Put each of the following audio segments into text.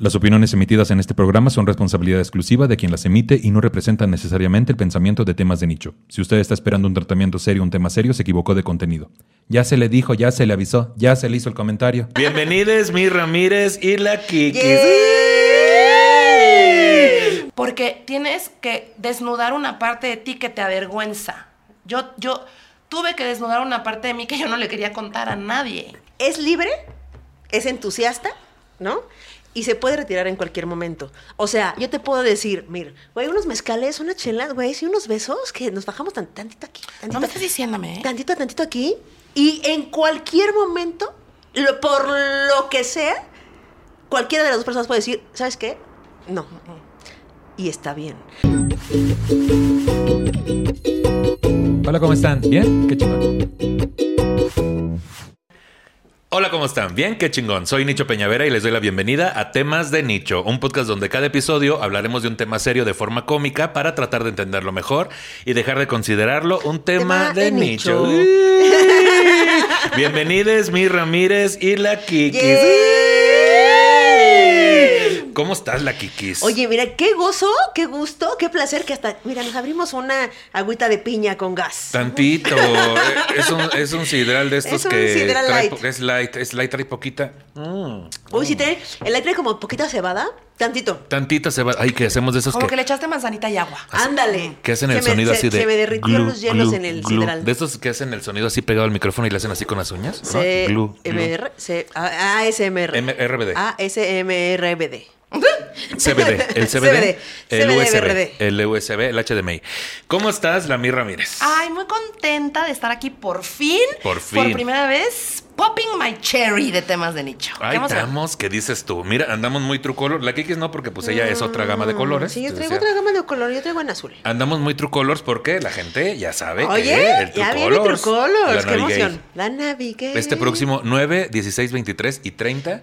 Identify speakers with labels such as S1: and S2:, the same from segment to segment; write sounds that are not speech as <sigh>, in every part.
S1: Las opiniones emitidas en este programa son responsabilidad exclusiva de quien las emite y no representan necesariamente el pensamiento de temas de nicho. Si usted está esperando un tratamiento serio, un tema serio, se equivocó de contenido. Ya se le dijo, ya se le avisó, ya se le hizo el comentario.
S2: Bienvenidos, mi Ramírez y la Kiki.
S3: Porque tienes que desnudar una parte de ti que te avergüenza. Yo, yo tuve que desnudar una parte de mí que yo no le quería contar a nadie.
S4: Es libre, es entusiasta, ¿no? Y se puede retirar en cualquier momento. O sea, yo te puedo decir, mira, güey, unos mezcales, unas chelas, güey, y unos besos que nos bajamos tan, tantito aquí. Tantito,
S3: No me estás diciéndome, ¿eh?
S4: Tantito, tantito aquí. Y en cualquier momento, lo- por lo que sea, cualquiera de las dos personas puede decir, ¿sabes qué? No. Y está bien.
S1: Hola, ¿cómo están? ¿Bien? Qué chingón.
S2: Hola, ¿cómo están? Bien, qué chingón. Soy Nicho Peñavera y les doy la bienvenida a Temas de Nicho, un podcast donde cada episodio hablaremos de un tema serio de forma cómica para tratar de entenderlo mejor y dejar de considerarlo un tema,
S4: Tema
S2: de,
S4: de
S2: nicho.
S4: nicho. <laughs>
S2: Bienvenidos, mi Ramírez y la Kikis. ¿Cómo estás, la Kikis?
S4: Oye, mira, qué gozo, qué gusto, qué placer que hasta, mira, nos abrimos una agüita de piña con gas.
S2: Tantito. <laughs> Es, un, es un sidral de estos
S4: Es un
S2: que
S4: sidral
S2: trae
S4: light.
S2: es light, es light, trae poquita. Mm.
S4: Uy, si te, el aire como poquita cebada, tantito.
S2: Tantita se va. Ay, que hacemos de esos
S3: Como
S2: que,
S3: que le echaste manzanita y agua.
S4: Ándale.
S2: que hacen
S4: Se
S2: el
S4: me-
S2: sonido
S4: se-
S2: así de.
S4: Se me derritieron
S2: glu,
S4: los hielos
S2: glu,
S4: en el
S2: glu.
S4: sidral.
S2: De estos que hacen el sonido así pegado al micrófono y le hacen así con las uñas. ¿no?
S4: C
S2: Glu, glu.
S4: MR, C ASMR.
S2: M- RBD.
S4: ASMRBD. <laughs>
S2: CBD, el CBD,
S4: CBD,
S2: el
S4: CBD,
S2: USB,
S4: BRD.
S2: el USB, el HDMI. ¿Cómo estás, Lamir Ramírez?
S3: Ay, muy contenta de estar aquí por fin.
S2: Por fin.
S3: Por primera vez, popping my cherry de temas de nicho. Emoción.
S2: estamos, ¿qué dices tú? Mira, andamos muy trucolor. La Kikis no, porque pues ella es otra gama de colores.
S4: Sí, yo traigo otra gama de color, yo traigo en azul.
S2: Andamos muy trucolors porque la gente ya sabe
S4: Oye,
S2: que el
S4: ya viene
S2: Trucolors, la
S4: qué emoción. La Navigate.
S2: Este próximo 9, 16, 23 y 30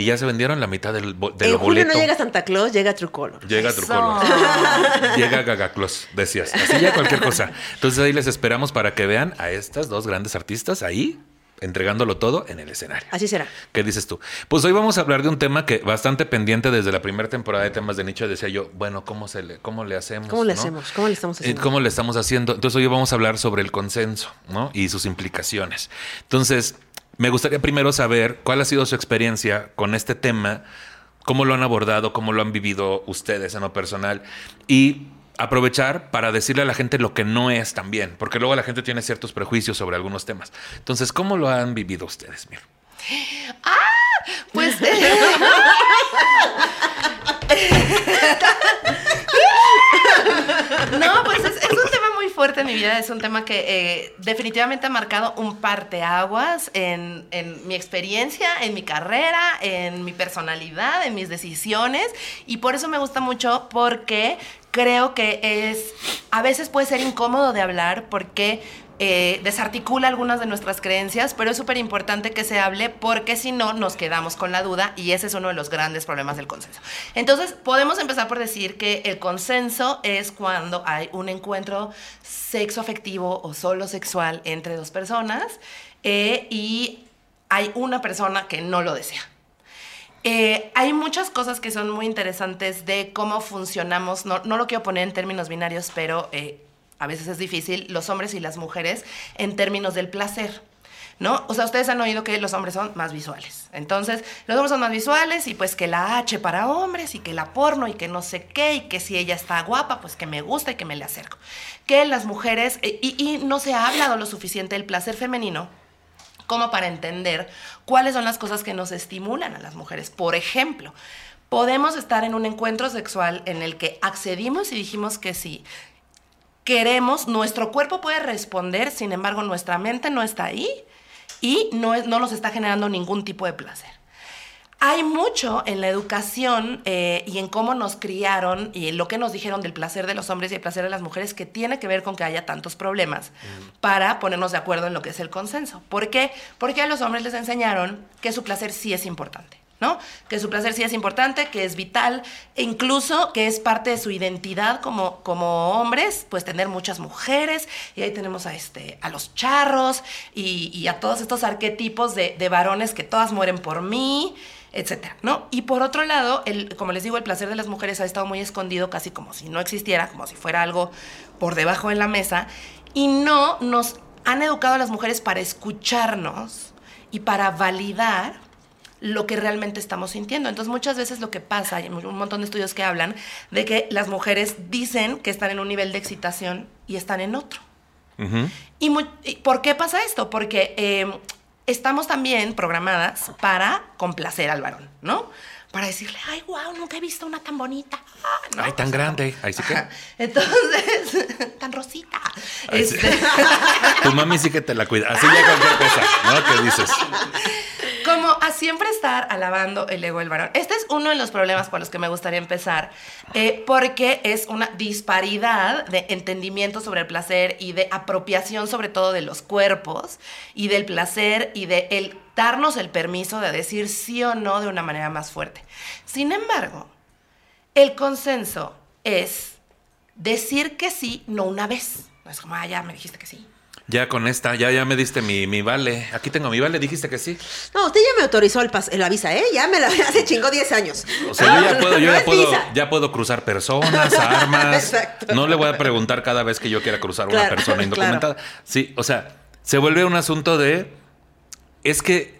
S2: y ya se vendieron la mitad del, bo- de
S4: En julio
S2: boleto.
S4: no llega Santa Claus, llega Trucolor.
S2: Llega
S3: Eso.
S2: Trucolor. <laughs> Llega Gagaclos, decías. Así ya cualquier cosa. Entonces ahí les esperamos para que vean a estas dos grandes artistas ahí entregándolo todo en el escenario.
S4: Así será.
S2: ¿Qué dices tú? Pues hoy vamos a hablar de un tema que bastante pendiente desde la primera temporada de temas de nicho. Decía yo, bueno, ¿cómo, se le, cómo le hacemos?
S4: ¿Cómo le
S2: no?
S4: hacemos? ¿Cómo le estamos
S2: Eh,
S4: haciendo?
S2: ¿Cómo le estamos haciendo? Entonces hoy vamos a hablar sobre el consenso, ¿no? Y sus implicaciones. Entonces, me gustaría primero saber cuál ha sido su experiencia con este tema, cómo lo han abordado, cómo lo han vivido ustedes en lo personal y aprovechar para decirle a la gente lo que no es también, porque luego la gente tiene ciertos prejuicios sobre algunos temas. Entonces, ¿cómo lo han vivido ustedes, Mir?
S3: Pues. eh, <laughs> <laughs> no, pues es, es un tema muy fuerte en mi vida. Es un tema que eh, definitivamente ha marcado un parteaguas en, en mi experiencia, en mi carrera, en mi personalidad, en mis decisiones. Y por eso me gusta mucho, porque creo que es. A veces puede ser incómodo de hablar, porque eh, desarticula algunas de nuestras creencias, pero es súper importante que se hable porque si no nos quedamos con la duda y ese es uno de los grandes problemas del consenso. Entonces, podemos empezar por decir que el consenso es cuando hay un encuentro sexo afectivo o solo sexual entre dos personas eh, y hay una persona que no lo desea. Eh, hay muchas cosas que son muy interesantes de cómo funcionamos, no, no lo quiero poner en términos binarios, pero a veces es difícil, los hombres y las mujeres en términos del placer. ¿No? O sea, ustedes han oído que los hombres son más visuales. Entonces, los hombres son más visuales y pues que la H para hombres y que la porno y que no sé qué y que si ella está guapa, pues que me gusta y que me le acerco. Que las mujeres, eh, y, y no se ha hablado lo suficiente del placer femenino como para entender cuáles son las cosas que nos estimulan a las mujeres. Por ejemplo, podemos estar en un encuentro sexual en el que accedimos y dijimos que sí. Queremos, nuestro cuerpo puede responder, sin embargo, nuestra mente no está ahí y no, es- no nos está generando ningún tipo de placer. hay mucho en la educación eh, y en cómo nos criaron y en lo que nos dijeron del placer de los hombres y el placer de las mujeres que tiene que ver con que haya tantos problemas para ponernos de acuerdo en lo que es el consenso. ¿Por qué? Porque a los hombres les enseñaron que su placer sí es importante. ¿No? Que su placer sí es importante, que es vital, e incluso que es parte de su identidad como, como hombres, pues tener muchas mujeres, y ahí tenemos a, este, a los charros y, a todos estos arquetipos de, de varones que todas mueren por mí, etcétera, ¿no? Y por otro lado, el, como les digo, el placer de las mujeres ha estado muy escondido, casi como si no existiera, como si fuera algo por debajo de la mesa, y no nos han educado a las mujeres para escucharnos y para validar lo que realmente estamos sintiendo. Entonces muchas veces lo que pasa, hay un montón de estudios que hablan de que las mujeres dicen que están en un nivel de excitación y están en otro. y, ¿Por qué pasa esto? Porque eh, estamos también programadas para complacer al varón, ¿no? Para decirle, ay, wow, nunca he visto una tan bonita. Ah, ¿no?
S2: Ay, tan
S3: O sea,
S2: grande. Ahí sí que.
S3: Entonces, <laughs> tan rosita.
S2: Ay, sí.
S3: Este, <laughs>
S2: Tu mami sí que te la cuida. Así ya cualquier cosa, ¿no? ¿Qué dices?
S3: como a siempre estar alabando el ego del varón. Este es uno de los problemas por los que me gustaría empezar, eh, porque es una disparidad de entendimiento sobre el placer y de apropiación sobre todo de los cuerpos y del placer y de el darnos el permiso de decir sí o no de una manera más fuerte. Sin embargo, el consenso es decir que sí, no una vez. No es como, ah, ya me dijiste que sí.
S2: Ya con esta, ya, ya me diste mi, mi vale. Aquí tengo mi vale, dijiste que sí.
S4: No, usted ya me autorizó el, pas- la visa, ¿eh? Ya me la <laughs> hace chingó 10 años.
S2: O sea, yo ya <laughs> puedo, yo
S4: no
S2: ya puedo,
S4: visa.
S2: ya puedo cruzar personas, <laughs> armas.
S4: Exacto.
S2: No le voy a preguntar cada vez que yo quiera cruzar una persona indocumentada. Sí, o sea, se vuelve un asunto de es que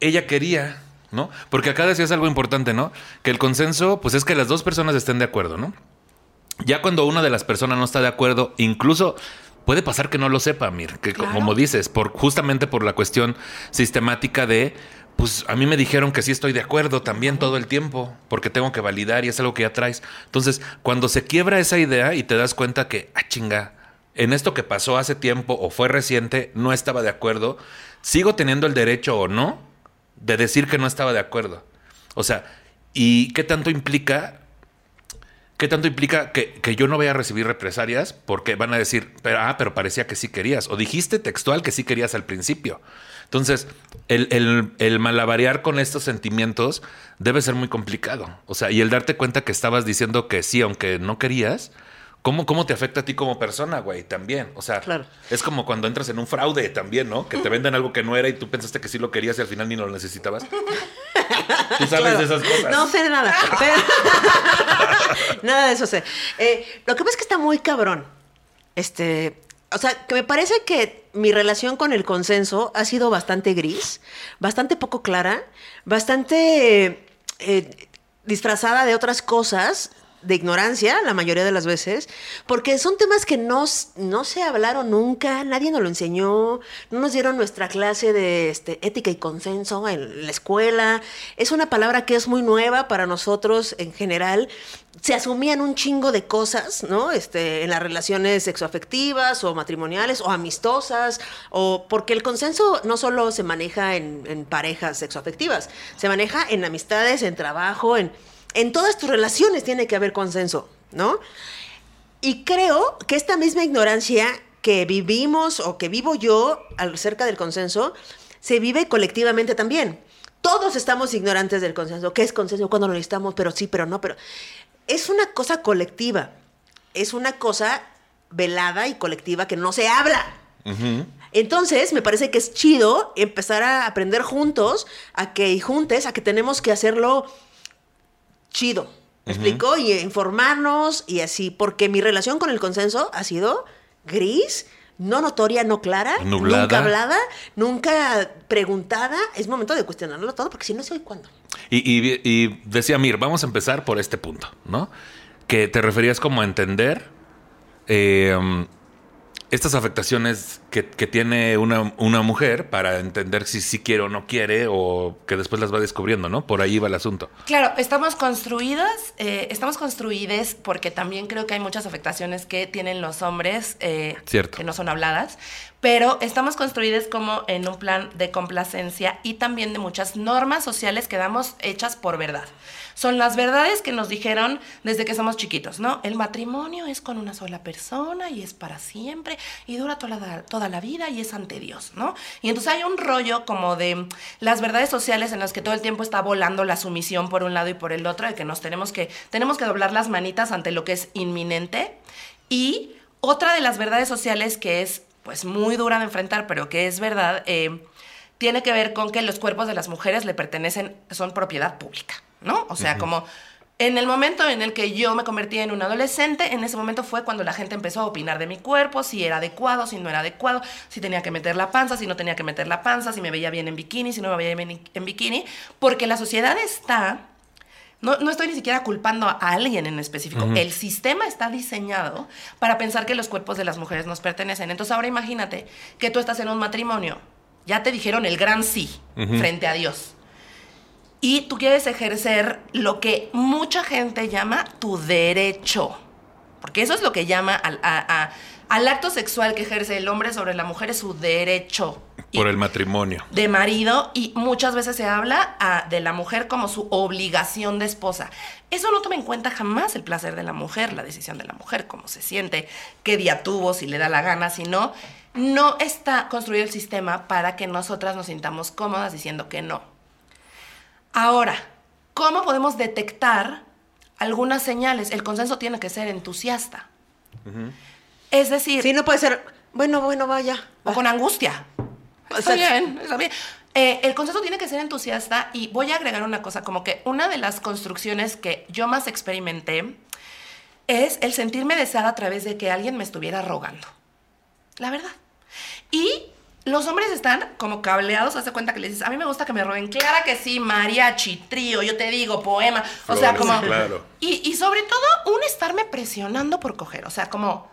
S2: ella quería, ¿no? Porque acá decías algo importante, ¿no? Que el consenso, pues es que las dos personas estén de acuerdo, ¿no? Ya cuando una de las personas no está de acuerdo, incluso puede pasar que no lo sepa, Mir, que
S3: Claro.
S2: como dices, por justamente por la cuestión sistemática de pues a mí me dijeron que sí estoy de acuerdo también todo el tiempo, porque tengo que validar y es algo que ya traes. Entonces, cuando se quiebra esa idea y te das cuenta que, ah, chinga, en esto que pasó hace tiempo o fue reciente, no estaba de acuerdo, sigo teniendo el derecho o no de decir que no estaba de acuerdo. O sea, ¿y qué tanto implica ¿Qué tanto implica que, que yo no voy a recibir represalias? Porque van a decir, pero, ah, pero parecía que sí querías. O dijiste textual que sí querías al principio. Entonces, el, el, el malabarear con estos sentimientos debe ser muy complicado. O sea, y el darte cuenta que estabas diciendo que sí, aunque no querías, ¿cómo, cómo te afecta a ti como persona, güey? También. O sea,
S4: Claro.
S2: es como cuando entras en un fraude también, ¿no? Que te venden algo que no era y tú pensaste que sí lo querías y al final ni lo necesitabas. Tú sabes
S4: Claro.
S2: de esas cosas.
S4: No sé de nada. pero- <laughs> nada de eso sé. Eh, lo que pasa es que está muy cabrón. Este. O sea, que me parece que mi relación con el consenso ha sido bastante gris, bastante poco clara, bastante eh, disfrazada de otras cosas, de ignorancia, la mayoría de las veces, porque son temas que no, no se hablaron nunca, nadie nos lo enseñó, no nos dieron nuestra clase de este, ética y consenso en la escuela. Es una palabra que es muy nueva para nosotros en general. Se asumían un chingo de cosas, ¿no? Este, en las relaciones sexoafectivas o matrimoniales o amistosas, o porque el consenso no solo se maneja en, en parejas sexoafectivas, se maneja en amistades, en trabajo, en, en todas tus relaciones tiene que haber consenso, ¿no? Y creo que esta misma ignorancia que vivimos o que vivo yo acerca del consenso, se vive colectivamente también. Todos estamos ignorantes del consenso. ¿Qué es consenso? ¿Cuándo lo necesitamos? Pero sí, pero no, pero... Es una cosa colectiva. Es una cosa velada y colectiva que no se habla. Entonces, me parece que es chido empezar a aprender juntos, a que y juntes, a que tenemos que hacerlo chido. ¿Me explico? Y informarnos y así, porque mi relación con el consenso ha sido gris, no notoria, no clara,
S2: Nublada.
S4: nunca hablada, nunca preguntada. Es momento de cuestionarlo todo, porque si no sé hoy cuándo.
S2: Y, y- y decía Mir, vamos a empezar por este punto, ¿no? Que te referías como a entender eh, estas afectaciones que, que tiene una, una mujer para entender si sí quiere o no quiere o que después las va descubriendo, ¿no? Por ahí va el asunto.
S3: Claro, estamos construidas, eh, estamos construides porque también creo que hay muchas afectaciones que tienen los hombres eh,
S2: Cierto.
S3: que no son habladas, pero estamos construidas como en un plan de complacencia y también de muchas normas sociales que damos hechas por verdad. Son las verdades que nos dijeron desde que somos chiquitos, ¿no? El matrimonio es con una sola persona y es para siempre y dura toda la, toda la vida y es ante Dios, ¿no? Y entonces hay un rollo como de las verdades sociales en las que todo el tiempo está volando la sumisión por un lado y por el otro, de que nos tenemos que, tenemos que doblar las manitas ante lo que es inminente. Y otra de las verdades sociales que es pues muy dura de enfrentar, pero que es verdad, eh, tiene que ver con que los cuerpos de las mujeres le pertenecen, son propiedad pública, ¿no? O sea, como en el momento en el que yo me convertí en un adolescente, en ese momento fue cuando la gente empezó a opinar de mi cuerpo, si era adecuado, si no era adecuado, si tenía que meter la panza, si no tenía que meter la panza, si me veía bien en bikini, si no me veía bien en bikini, porque la sociedad está no, no, estoy ni siquiera culpando a alguien en específico. El sistema está diseñado para pensar que los cuerpos de las mujeres nos pertenecen. Entonces ahora imagínate que tú estás en un matrimonio, ya te dijeron el gran sí frente a Dios. Y tú quieres ejercer lo que mucha gente llama tu derecho. Porque eso es lo que llama al, al acto sexual que ejerce el hombre sobre la mujer, es su derecho.
S2: Por el matrimonio.
S3: De marido y muchas veces se habla de la mujer como su obligación de esposa. Eso no toma en cuenta jamás el placer de la mujer, la decisión de la mujer, cómo se siente, qué día tuvo, si le da la gana, si no. No está construido el sistema para que nosotras nos sintamos cómodas diciendo que no. Ahora, ¿cómo podemos detectar algunas señales? El consenso tiene que ser entusiasta. Es decir...
S4: Sí, no puede ser, bueno, bueno, vaya.
S3: O con angustia. Está bien, está bien. Eh, el consenso tiene que ser entusiasta y voy a agregar una cosa, como que una de las construcciones que yo más experimenté es el sentirme deseada a través de que alguien me estuviera rogando. La verdad. Y los hombres están como cableados, hace cuenta que le dices, a mí me gusta que me roben. Clara que sí, mariachi, trío, yo te digo, poema. o sea, como...
S2: Claro.
S3: Y, y sobre todo, un estarme presionando por coger. O sea, como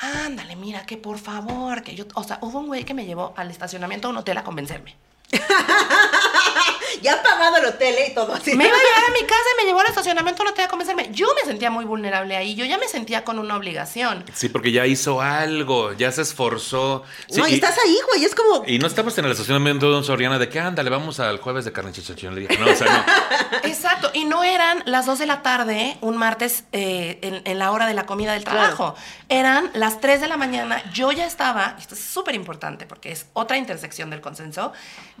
S3: ándale, mira, que por favor, que yo, o sea, hubo un güey que me llevó al estacionamiento de un hotel a convencerme. <laughs>
S4: ya ha pagado el hotel ¿eh? y todo así.
S3: Me iba a llevar a mi <laughs> casa y me llevó al estacionamiento, no te voy a convencerme. Yo me sentía muy vulnerable ahí, yo ya me sentía con una obligación.
S2: Sí, porque ya hizo algo, ya se esforzó.
S4: no, y, estás ahí, güey, es como...
S2: Y no estamos en el estacionamiento de un Soriana de que, ándale, vamos al jueves de carne No, o sea,
S3: no. <laughs> Exacto, y no eran las 2 de la tarde, un martes, eh, en, la hora de la comida del trabajo. Eran las 3 de la mañana, yo ya estaba, esto es súper importante porque es otra intersección del consenso,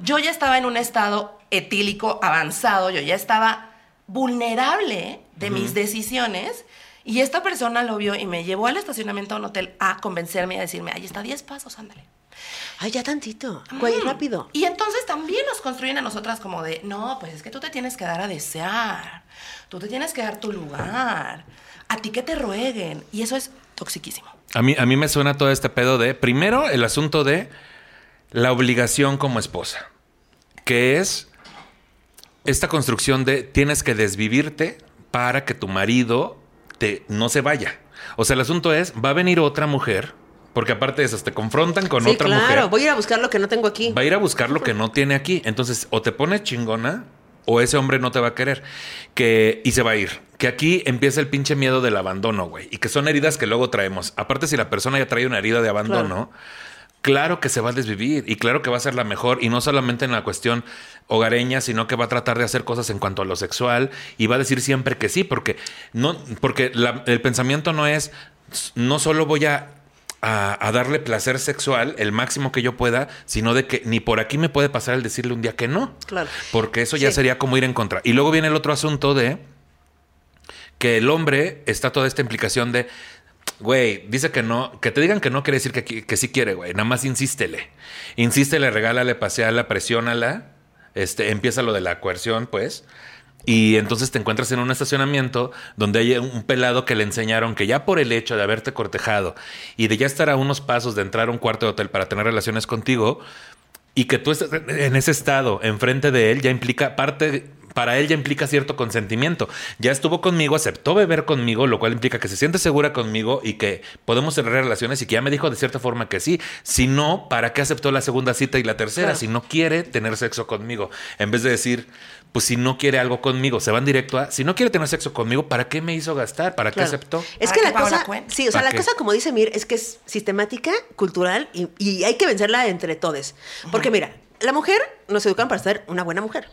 S3: yo ya estaba en un estado etílico avanzado, yo ya estaba vulnerable de mis decisiones. Y esta persona lo vio y me llevó al estacionamiento de un hotel a convencerme y a decirme, ahí está 10 pasos, ándale.
S4: Ay, ya tantito. Güey, rápido.
S3: Y entonces también nos construyen a nosotras como de, no, pues es que tú te tienes que dar a desear. Tú te tienes que dar tu lugar. A ti que te rueguen. Y eso es toxiquísimo.
S2: A mí, a mí me suena todo este pedo de, primero, el asunto de la obligación como esposa, que es esta construcción de tienes que desvivirte para que tu marido te, no se vaya. O sea, el asunto es, va a venir otra mujer, porque aparte de eso, te confrontan con otra mujer. Claro,
S4: voy a ir a buscar lo que no tengo aquí.
S2: Va a ir a buscar lo que no tiene aquí. Entonces, o te pones chingona, o ese hombre no te va a querer. Que, y se va a ir. Que aquí empieza el pinche miedo del abandono, güey. Y que son heridas que luego traemos. Aparte, si la persona ya trae una herida de abandono claro que se va a desvivir y claro que va a ser la mejor y no solamente en la cuestión hogareña, sino que va a tratar de hacer cosas en cuanto a lo sexual y va a decir siempre que sí, porque no, porque el pensamiento no es no solo voy a, a, darle placer sexual el máximo que yo pueda, sino de que ni por aquí me puede pasar el decirle un día que no.
S4: Claro.
S2: Porque eso ya sería como ir en contra. Y luego viene el otro asunto de que el hombre está toda esta implicación de Güey, dice que no, que te digan que no quiere decir que, que sí quiere, güey. Nada más insístele. Insístele, regálale, paseala, presiónala. Este, empieza lo de la coerción, pues. Y entonces te encuentras en un estacionamiento donde hay un pelado que le enseñaron que ya por el hecho de haberte cortejado y de ya estar a unos pasos de entrar a un cuarto de hotel para tener relaciones contigo, y que tú estés en ese estado enfrente de él ya implica parte para él ya implica cierto consentimiento. Ya estuvo conmigo, aceptó beber conmigo, lo cual implica que se siente segura conmigo y que podemos tener relaciones y que ya me dijo de cierta forma que sí. Si no, ¿para qué aceptó la segunda cita y la tercera? Si no quiere tener sexo conmigo, en vez de decir, pues si no quiere algo conmigo, se van directo a, si no quiere tener sexo conmigo, ¿para qué me hizo gastar? ¿Para qué aceptó?
S4: Es
S3: ¿Para
S4: que la
S3: la
S4: cosa,
S3: cuenta?
S4: sí, o sea,
S2: ¿Para
S4: la
S2: qué?
S4: cosa, como dice Mir, es que es sistemática, cultural y, y hay que vencerla entre todos. Porque mira, la mujer nos educan para ser una buena mujer.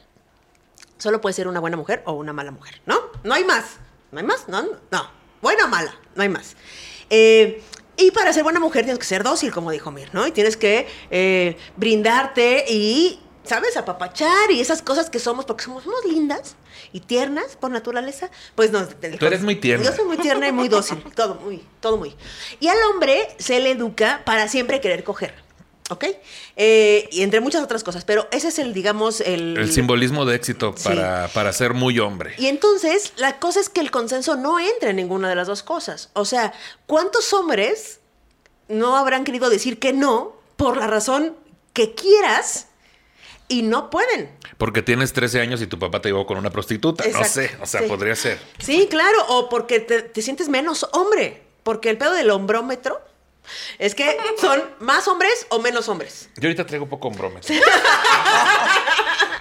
S4: Solo puede ser una buena mujer o una mala mujer, ¿no? No hay más. ¿No hay más? No, no. Buena o mala, no hay más. Eh, y para ser buena mujer tienes que ser dócil, como dijo Mir, ¿no? Y tienes que eh, brindarte y, ¿sabes? Apapachar y esas cosas que somos, porque somos, somos lindas y tiernas por naturaleza. Pues no.
S2: Tú eres muy tierna.
S4: Yo soy muy tierna y muy dócil. Todo muy, todo muy. Y al hombre se le educa para siempre querer coger. ¿Ok? Eh, y entre muchas otras cosas. Pero ese es el, digamos, el.
S2: El simbolismo de éxito
S4: Sí.
S2: para, para ser muy hombre.
S4: Y entonces, la cosa es que el consenso no entra en ninguna de las dos cosas. O sea, ¿cuántos hombres no habrán querido decir que no por la razón que quieras y no pueden?
S2: Porque tienes 13 años y tu papá te llevó con una prostituta. No sé, o sea,
S4: sí.
S2: podría ser.
S4: Sí, claro, o porque te, te sientes menos hombre. Porque el pedo del hombrómetro es que son más hombres o menos hombres.
S2: Yo ahorita traigo poco hombrómetro. <laughs>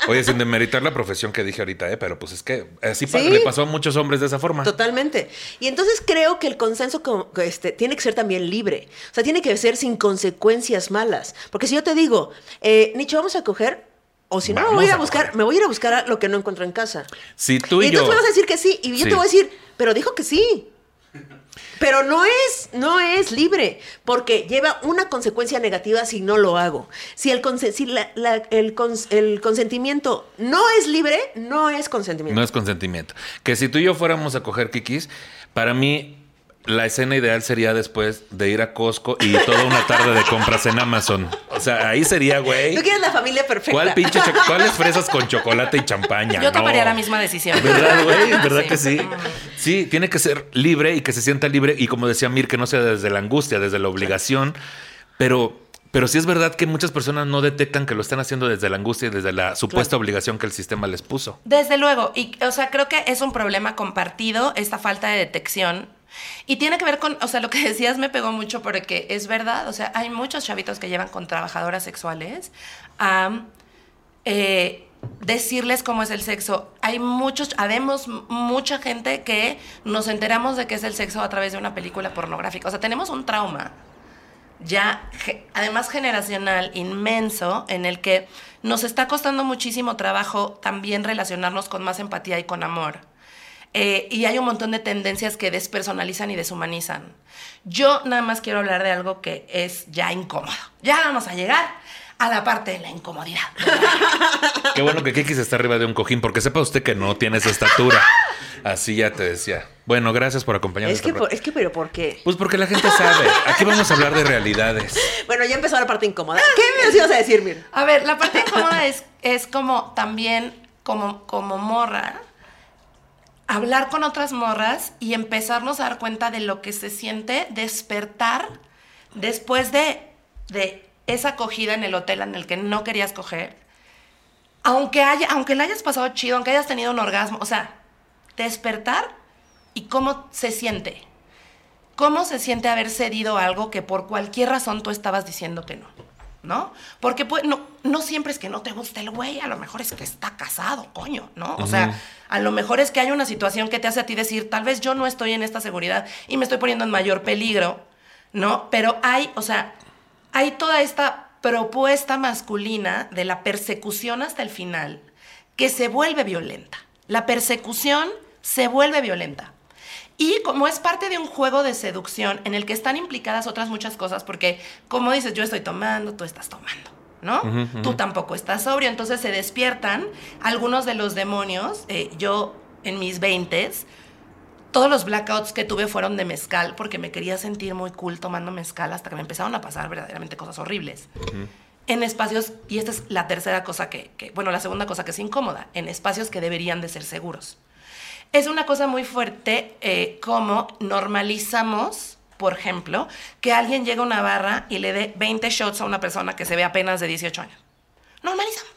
S2: Oye, sin demeritar la profesión que dije ahorita, ¿eh? pero pues es que así pa-
S4: Sí.
S2: le pasó a muchos hombres de esa forma.
S4: Totalmente. Y entonces creo que el consenso co- este, tiene que ser también libre. O sea, tiene que ser sin consecuencias malas. Porque si yo te digo, eh, Nicho, vamos a coger, o si no, me voy a ir a buscar,
S2: coger.
S4: me voy a ir a buscar a lo que no encuentro en casa.
S2: Si tú
S4: y
S2: y, yo.
S4: entonces me vas a decir que sí, y yo
S2: Sí.
S4: te voy a decir, pero dijo que sí. Pero no es, no es libre, porque lleva una consecuencia negativa si no lo hago. Si el, si la- el, cons- el consentimiento no es libre, no es consentimiento.
S2: No es consentimiento. Que si tú y yo fuéramos a coger kikis, para mí la escena ideal sería después de ir a Costco y toda una tarde de compras en Amazon. O sea, ahí sería, güey.
S4: Tú quieres la familia perfecta.
S2: ¿Cuál pinche ¿Cuáles fresas con chocolate y champaña?
S3: Yo tomaría
S2: No.
S3: la misma decisión.
S2: ¿Verdad, güey? ¿Verdad
S3: Sí.
S2: que sí? Sí, tiene que ser libre y que se sienta libre. Y como decía Mir, que no sea desde la angustia, desde la obligación. Pero, pero sí es verdad que muchas personas no detectan que lo están haciendo desde la angustia y desde la supuesta obligación que el sistema les puso.
S3: Desde luego, y o sea, creo que es un problema compartido esta falta de detección. Y tiene que ver con, o sea, lo que <laughs> decías me pegó mucho porque es verdad, o sea, hay muchos chavitos que llevan con trabajadoras sexuales a eh, decirles cómo es el sexo. Hay muchos, habemos mucha gente que nos enteramos de que es el sexo a través de una película pornográfica. O sea, tenemos un trauma ya, además generacional, inmenso, en el que nos está costando muchísimo trabajo también relacionarnos con más empatía y con amor. Eh, y hay un montón de tendencias que despersonalizan y deshumanizan. Yo nada más quiero hablar de algo que es ya incómodo. Ya vamos a llegar a la parte de la incomodidad. <laughs>
S2: Qué bueno que Kikis está arriba de un cojín, porque sepa usted que no tiene esa estatura. Así ya te decía. Bueno, gracias por acompañarnos.
S4: Es que, por- es que, pero ¿por qué?
S2: Pues porque la gente sabe. Aquí vamos a hablar de realidades. <laughs>
S4: Bueno, ya empezó la parte incómoda. ¿Qué me ibas a decir, Mir?
S3: A ver, la parte incómoda es, es como también, como, como morra, hablar con otras morras y empezarnos a dar cuenta de lo que se siente despertar después de, de esa acogida en el hotel en el que no querías coger. Aunque, haya, aunque le hayas pasado chido, aunque hayas tenido un orgasmo, o sea, despertar y cómo se siente. ¿Cómo se siente haber cedido algo que por cualquier razón tú estabas diciendo que no? ¿No? Porque pues, no, no siempre es que no te guste el güey, a lo mejor es que está casado, coño, ¿no? O sea, a lo mejor es que hay una situación que te hace a ti decir, tal vez yo no estoy en esta seguridad y me estoy poniendo en mayor peligro, ¿no? Pero hay, o sea, hay toda esta propuesta masculina de la persecución hasta el final que se vuelve violenta. La persecución se vuelve violenta. Y como es parte de un juego de seducción en el que están implicadas otras muchas cosas, porque como dices, yo estoy tomando, tú estás tomando, ¿no? Tú tampoco estás sobrio, entonces se despiertan algunos de los demonios. eh, yo en mis 20 todos los blackouts que tuve fueron de mezcal, porque me quería sentir muy cool tomando mezcal hasta que me empezaron a pasar verdaderamente cosas horribles. En espacios, y esta es la tercera cosa que, que- bueno, la segunda cosa que es incómoda, en espacios que deberían de ser seguros. Es una cosa muy fuerte eh, como normalizamos, por ejemplo, que alguien llegue a una barra y le dé 20 shots a una persona que se ve apenas de 18 años. Normalizamos.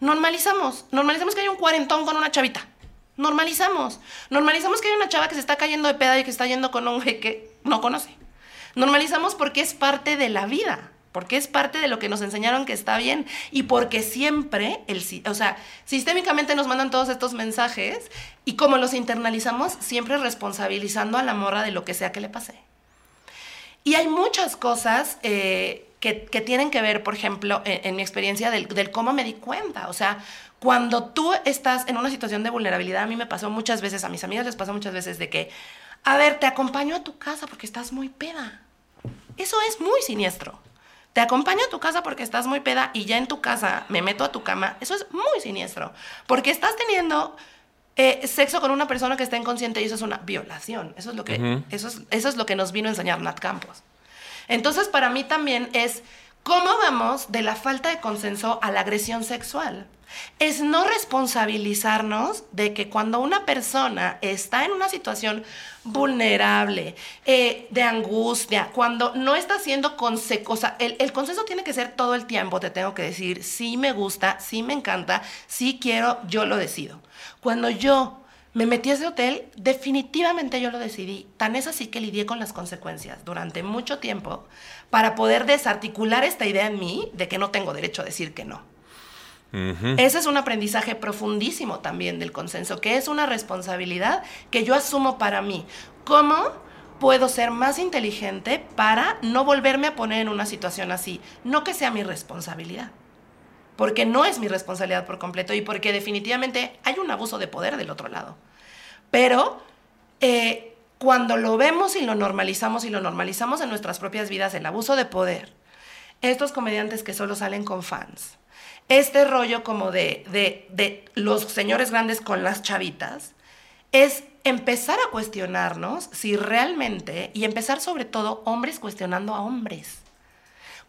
S3: Normalizamos. Normalizamos que hay un cuarentón con una chavita. Normalizamos. Normalizamos que hay una chava que se está cayendo de peda y que está yendo con un güey que no conoce. Normalizamos porque es parte de la vida. Porque es parte de lo que nos enseñaron que está bien y porque siempre, el, o sea, sistémicamente nos mandan todos estos mensajes y como los internalizamos, siempre responsabilizando a la morra de lo que sea que le pase. Y hay muchas cosas eh, que, tienen que ver, por ejemplo, en, en mi experiencia del, del cómo me di cuenta. O sea, cuando tú estás en una situación de vulnerabilidad, a mí me pasó muchas veces, a mis amigas les pasó muchas veces de que, a ver, te acompaño a tu casa porque estás muy peda. Eso es muy siniestro. Te acompaño a tu casa porque estás muy peda y ya en tu casa me meto a tu cama. Eso es muy siniestro. Porque estás teniendo eh, sexo con una persona que está inconsciente y eso es una violación. Eso es lo que, eso es, eso es lo que nos vino a enseñar Nat Campos. Entonces, para mí también es cómo vamos de la falta de consenso a la agresión sexual. Es no responsabilizarnos de que cuando una persona está en una situación vulnerable, eh, de angustia, cuando no está haciendo consejo, o sea, el, el consenso tiene que ser todo el tiempo, te tengo que decir, sí me gusta, sí me encanta, sí quiero, yo lo decido. Cuando yo me metí a ese hotel, definitivamente yo lo decidí. Tan es así que lidié con las consecuencias durante mucho tiempo para poder desarticular esta idea en mí de que no tengo derecho a decir que no. Ese es un aprendizaje profundísimo también del consenso, que es una responsabilidad que yo asumo para mí. ¿Cómo puedo ser más inteligente para no volverme a poner en una situación así? No que sea mi responsabilidad, porque no es mi responsabilidad por completo y porque definitivamente hay un abuso de poder del otro lado. Pero eh, cuando lo vemos y lo normalizamos y lo normalizamos en nuestras propias vidas, el abuso de poder, estos comediantes que solo salen con fans, este rollo como de, de, de los señores grandes con las chavitas, es empezar a cuestionarnos si realmente, y empezar sobre todo hombres cuestionando a hombres.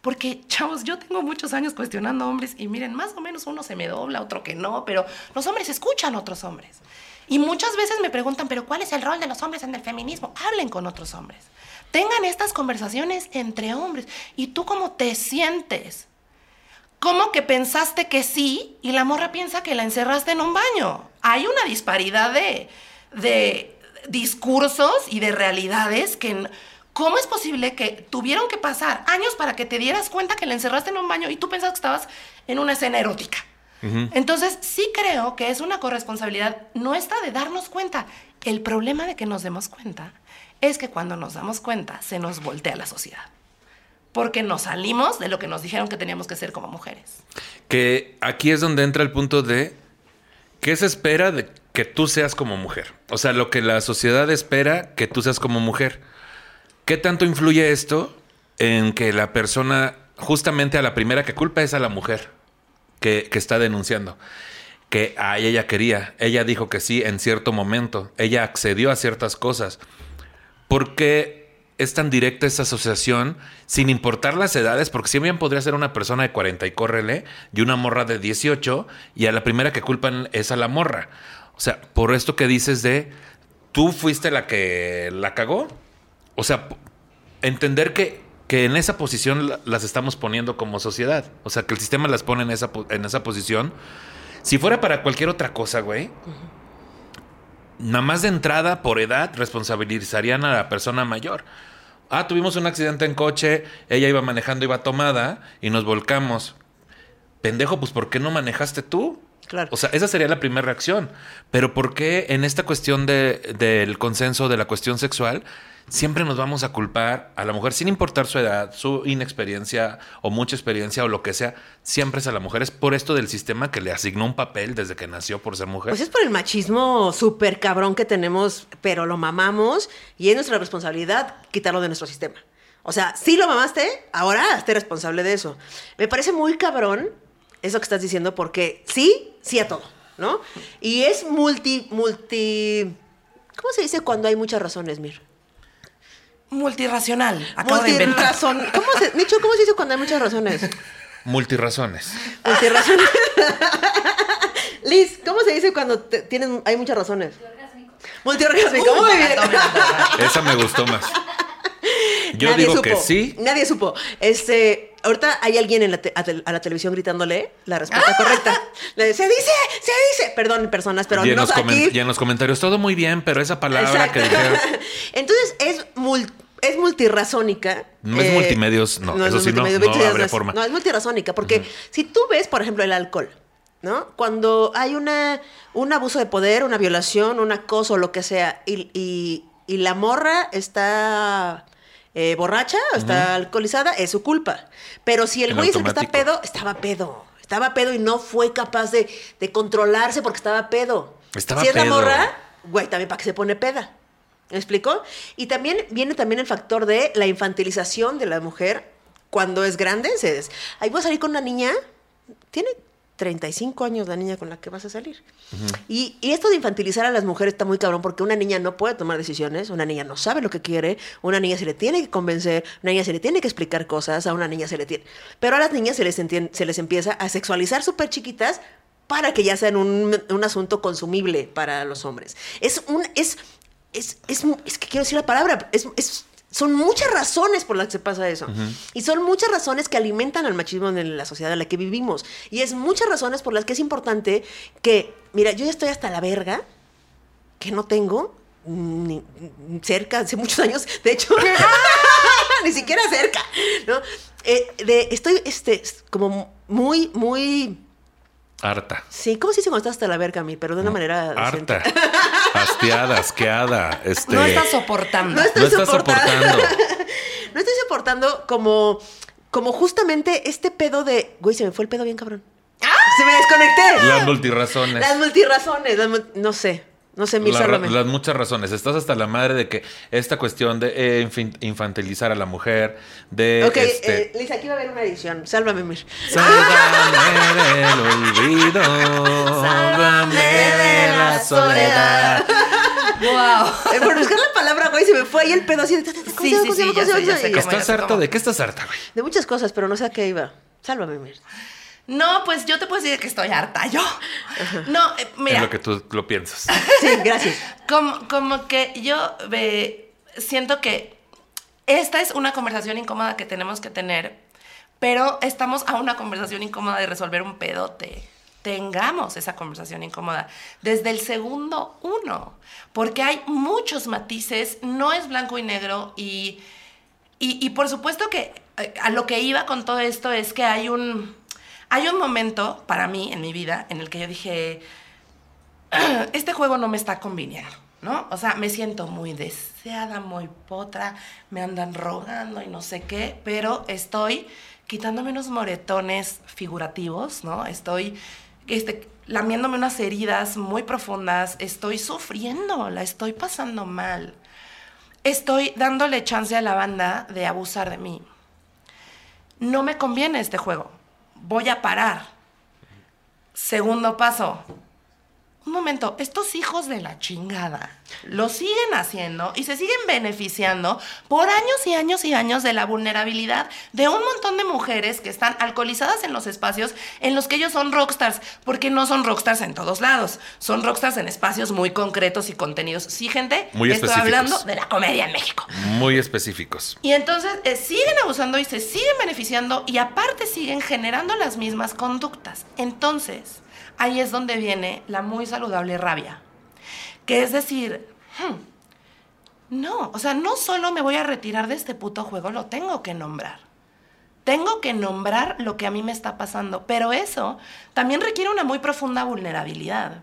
S3: Porque, chavos, yo tengo muchos años cuestionando hombres y miren, más o menos uno se me dobla, otro que no, pero los hombres escuchan a otros hombres. Y muchas veces me preguntan, pero ¿cuál es el rol de los hombres en el feminismo? Hablen con otros hombres. Tengan estas conversaciones entre hombres. ¿Y tú cómo te sientes? ¿Cómo que pensaste que sí y la morra piensa que la encerraste en un baño? Hay una disparidad de, de discursos y de realidades que... ¿Cómo es posible que tuvieron que pasar años para que te dieras cuenta que la encerraste en un baño y tú pensabas que estabas en una escena erótica? Entonces, sí creo que es una corresponsabilidad nuestra de darnos cuenta. El problema de que nos demos cuenta es que cuando nos damos cuenta se nos voltea la sociedad. Porque nos salimos de lo que nos dijeron que teníamos que ser como mujeres.
S2: Que aquí es donde entra el punto de qué se espera de que tú seas como mujer. O sea, lo que la sociedad espera que tú seas como mujer. ¿Qué tanto influye esto en que la persona, justamente a la primera que culpa es a la mujer que, que está denunciando? Que a ella quería, ella dijo que sí en cierto momento, ella accedió a ciertas cosas. ¿Por qué es tan directa esa asociación sin importar las edades? Porque si bien podría ser una persona de 40 y córrele y una morra de 18 y a la primera que culpan es a la morra. O sea, por esto que dices de tú fuiste la que la cagó. O sea, entender que, que en esa posición la- las estamos poniendo como sociedad. O sea, que el sistema las pone en esa, en esa posición. Si fuera para cualquier otra cosa, güey, nada más de entrada, por edad, responsabilizarían a la persona mayor. Ah, tuvimos un accidente en coche, ella iba manejando, iba tomada y nos volcamos. Pendejo, pues ¿por qué no manejaste tú?
S4: Claro.
S2: O sea, esa sería la primera reacción. Pero ¿por qué en esta cuestión de- del consenso de la cuestión sexual siempre nos vamos a culpar a la mujer sin importar su edad, su inexperiencia o mucha experiencia o lo que sea? Siempre es a la mujer. Es por esto del sistema que le asignó un papel desde que nació por ser mujer.
S4: Pues es por el machismo súper cabrón que tenemos, pero lo mamamos y es nuestra responsabilidad quitarlo de nuestro sistema. O sea, si lo mamaste, ahora hazte responsable de eso. Me parece muy cabrón eso que estás diciendo porque sí, sí a todo, ¿no? Y es multi, multi... ¿Cómo se dice cuando hay muchas razones, Mir?
S3: Multirracional. Acabo de inventar.
S4: Multirrazón. ¿Cómo se, Nicho, ¿cómo se dice cuando hay muchas razones?
S2: Multirazones.
S4: Multirrazón. <laughs> Liz, ¿cómo se dice cuando te- tienen, hay muchas razones? Multiorgásmico.
S3: Uy,
S4: Muy
S3: me
S4: bien.
S2: Esa me gustó más. Yo
S4: Nadie
S2: digo
S4: supo.
S2: que sí.
S4: Nadie supo. Este, ahorita hay alguien en la te- a, la televisión gritándole la respuesta correcta. <laughs> Le dice, se dice, se dice. Perdón, personas, pero
S2: y, en
S4: no
S2: los
S4: aquí.
S2: y en los comentarios, todo muy bien, pero esa palabra
S4: Exacto.
S2: que dijeron. <laughs>
S4: Entonces es mul- es multirrazónica.
S2: No es
S4: eh,
S2: multimedios, no, eso
S4: es
S2: sí no, no habría
S4: es-
S2: forma.
S4: No, es multirrazónica, porque si tú ves, por ejemplo, el alcohol, ¿no? Cuando hay una, un abuso de poder, una violación, un acoso, lo que sea, y, y- y la morra está eh, borracha, o está alcoholizada, es su culpa. Pero si el güey es el que está pedo, estaba pedo. Estaba pedo y no fue capaz de, de controlarse porque estaba pedo.
S2: Estaba
S4: si es la morra, güey, también para que se pone peda. ¿Me explico? Y también viene también el factor de la infantilización de la mujer cuando es grande. Se es, ahí voy a salir con una niña, tiene 35 años la niña con la que vas a salir. y, y esto de infantilizar a las mujeres está muy cabrón porque una niña no puede tomar decisiones, una niña no sabe lo que quiere, una niña se le tiene que convencer, una niña se le tiene que explicar cosas, a una niña se le tiene... Pero a las niñas se les, se les empieza a sexualizar súper chiquitas para que ya sean un, un asunto consumible para los hombres. Es un... Es, es, es, es que quiero decir la palabra, es, es- son muchas razones por las que se pasa eso. Y son muchas razones que alimentan al machismo en la sociedad en la que vivimos. Y es muchas razones por las que es importante que, mira, yo ya estoy hasta la verga, que no tengo ni ni cerca, hace muchos años, de hecho, <laughs> ni siquiera cerca, ¿no? Eh, de, estoy este, como muy, muy...
S2: Harta.
S4: Sí, ¿cómo se dice cuando estás hasta la verga, mi? Pero de una manera... decente.
S2: Harta. Hastiada, asqueada. Este,
S3: No estás soportando.
S4: No estoy
S2: no estás
S4: soportando.
S2: soportando. <laughs>
S4: No estoy soportando como, como justamente este pedo de. Güey, se me fue el pedo bien cabrón. Se me desconecté.
S2: Las multirazones.
S4: Las multirrazones. las mul- no sé. No sé, Mir,
S2: La las muchas razones. Estás hasta la madre de que esta cuestión de eh, infantilizar a la mujer, de
S4: Ok,
S2: este.
S4: eh, Lisa, aquí va a haber una edición. Sálvame, Mir.
S2: Sálvame <laughs> del olvido, sálvame de la soledad.
S3: Wow. <laughs>
S4: Eh, por buscar la palabra, güey, se me fue ahí el pedo así de. ¿cómo
S3: Sí.
S2: ¿Estás harta de qué estás harta, güey?
S4: De muchas cosas, pero no sé a qué iba. Sálvame, Mir.
S3: No, pues yo te puedo decir que estoy harta yo. No, eh, mira,
S2: lo que tú lo piensas.
S4: Sí, gracias.
S3: como, como que yo eh, siento que esta es una conversación incómoda que tenemos que tener, pero estamos a una conversación incómoda de resolver un pedote. Tengamos esa conversación incómoda desde el segundo uno, porque hay muchos matices, no es blanco y negro y, y, y por supuesto que eh, a lo que iba con todo esto es que hay un, hay un momento para mí en mi vida en el que yo dije, <clears throat> este juego no me está conviniendo, ¿no? O sea, me siento muy deseada, muy potra, me andan rogando y no sé qué, pero estoy quitándome unos moretones figurativos, ¿no? Estoy este, lamiéndome unas heridas muy profundas, estoy sufriendo, la estoy pasando mal. Estoy dándole chance a la banda de abusar de mí. No me conviene este juego. Voy a parar. Segundo paso, un momento, estos hijos de la chingada lo siguen haciendo y se siguen beneficiando por años y años y años de la vulnerabilidad de un montón de mujeres que están alcoholizadas en los espacios en los que ellos son rockstars, porque no son rockstars en todos lados, son rockstars en espacios muy concretos y contenidos. Sí, gente,
S2: Muy
S3: estoy hablando de la comedia en México.
S2: Muy específicos.
S3: Y entonces eh, siguen abusando y se siguen beneficiando y aparte siguen generando las mismas conductas. Entonces, ahí es donde viene la muy saludable rabia. Que es decir, hmm, no, o sea, no solo me voy a retirar de este puto juego, lo tengo que nombrar. Tengo que nombrar lo que a mí me está pasando, pero eso también requiere una muy profunda vulnerabilidad.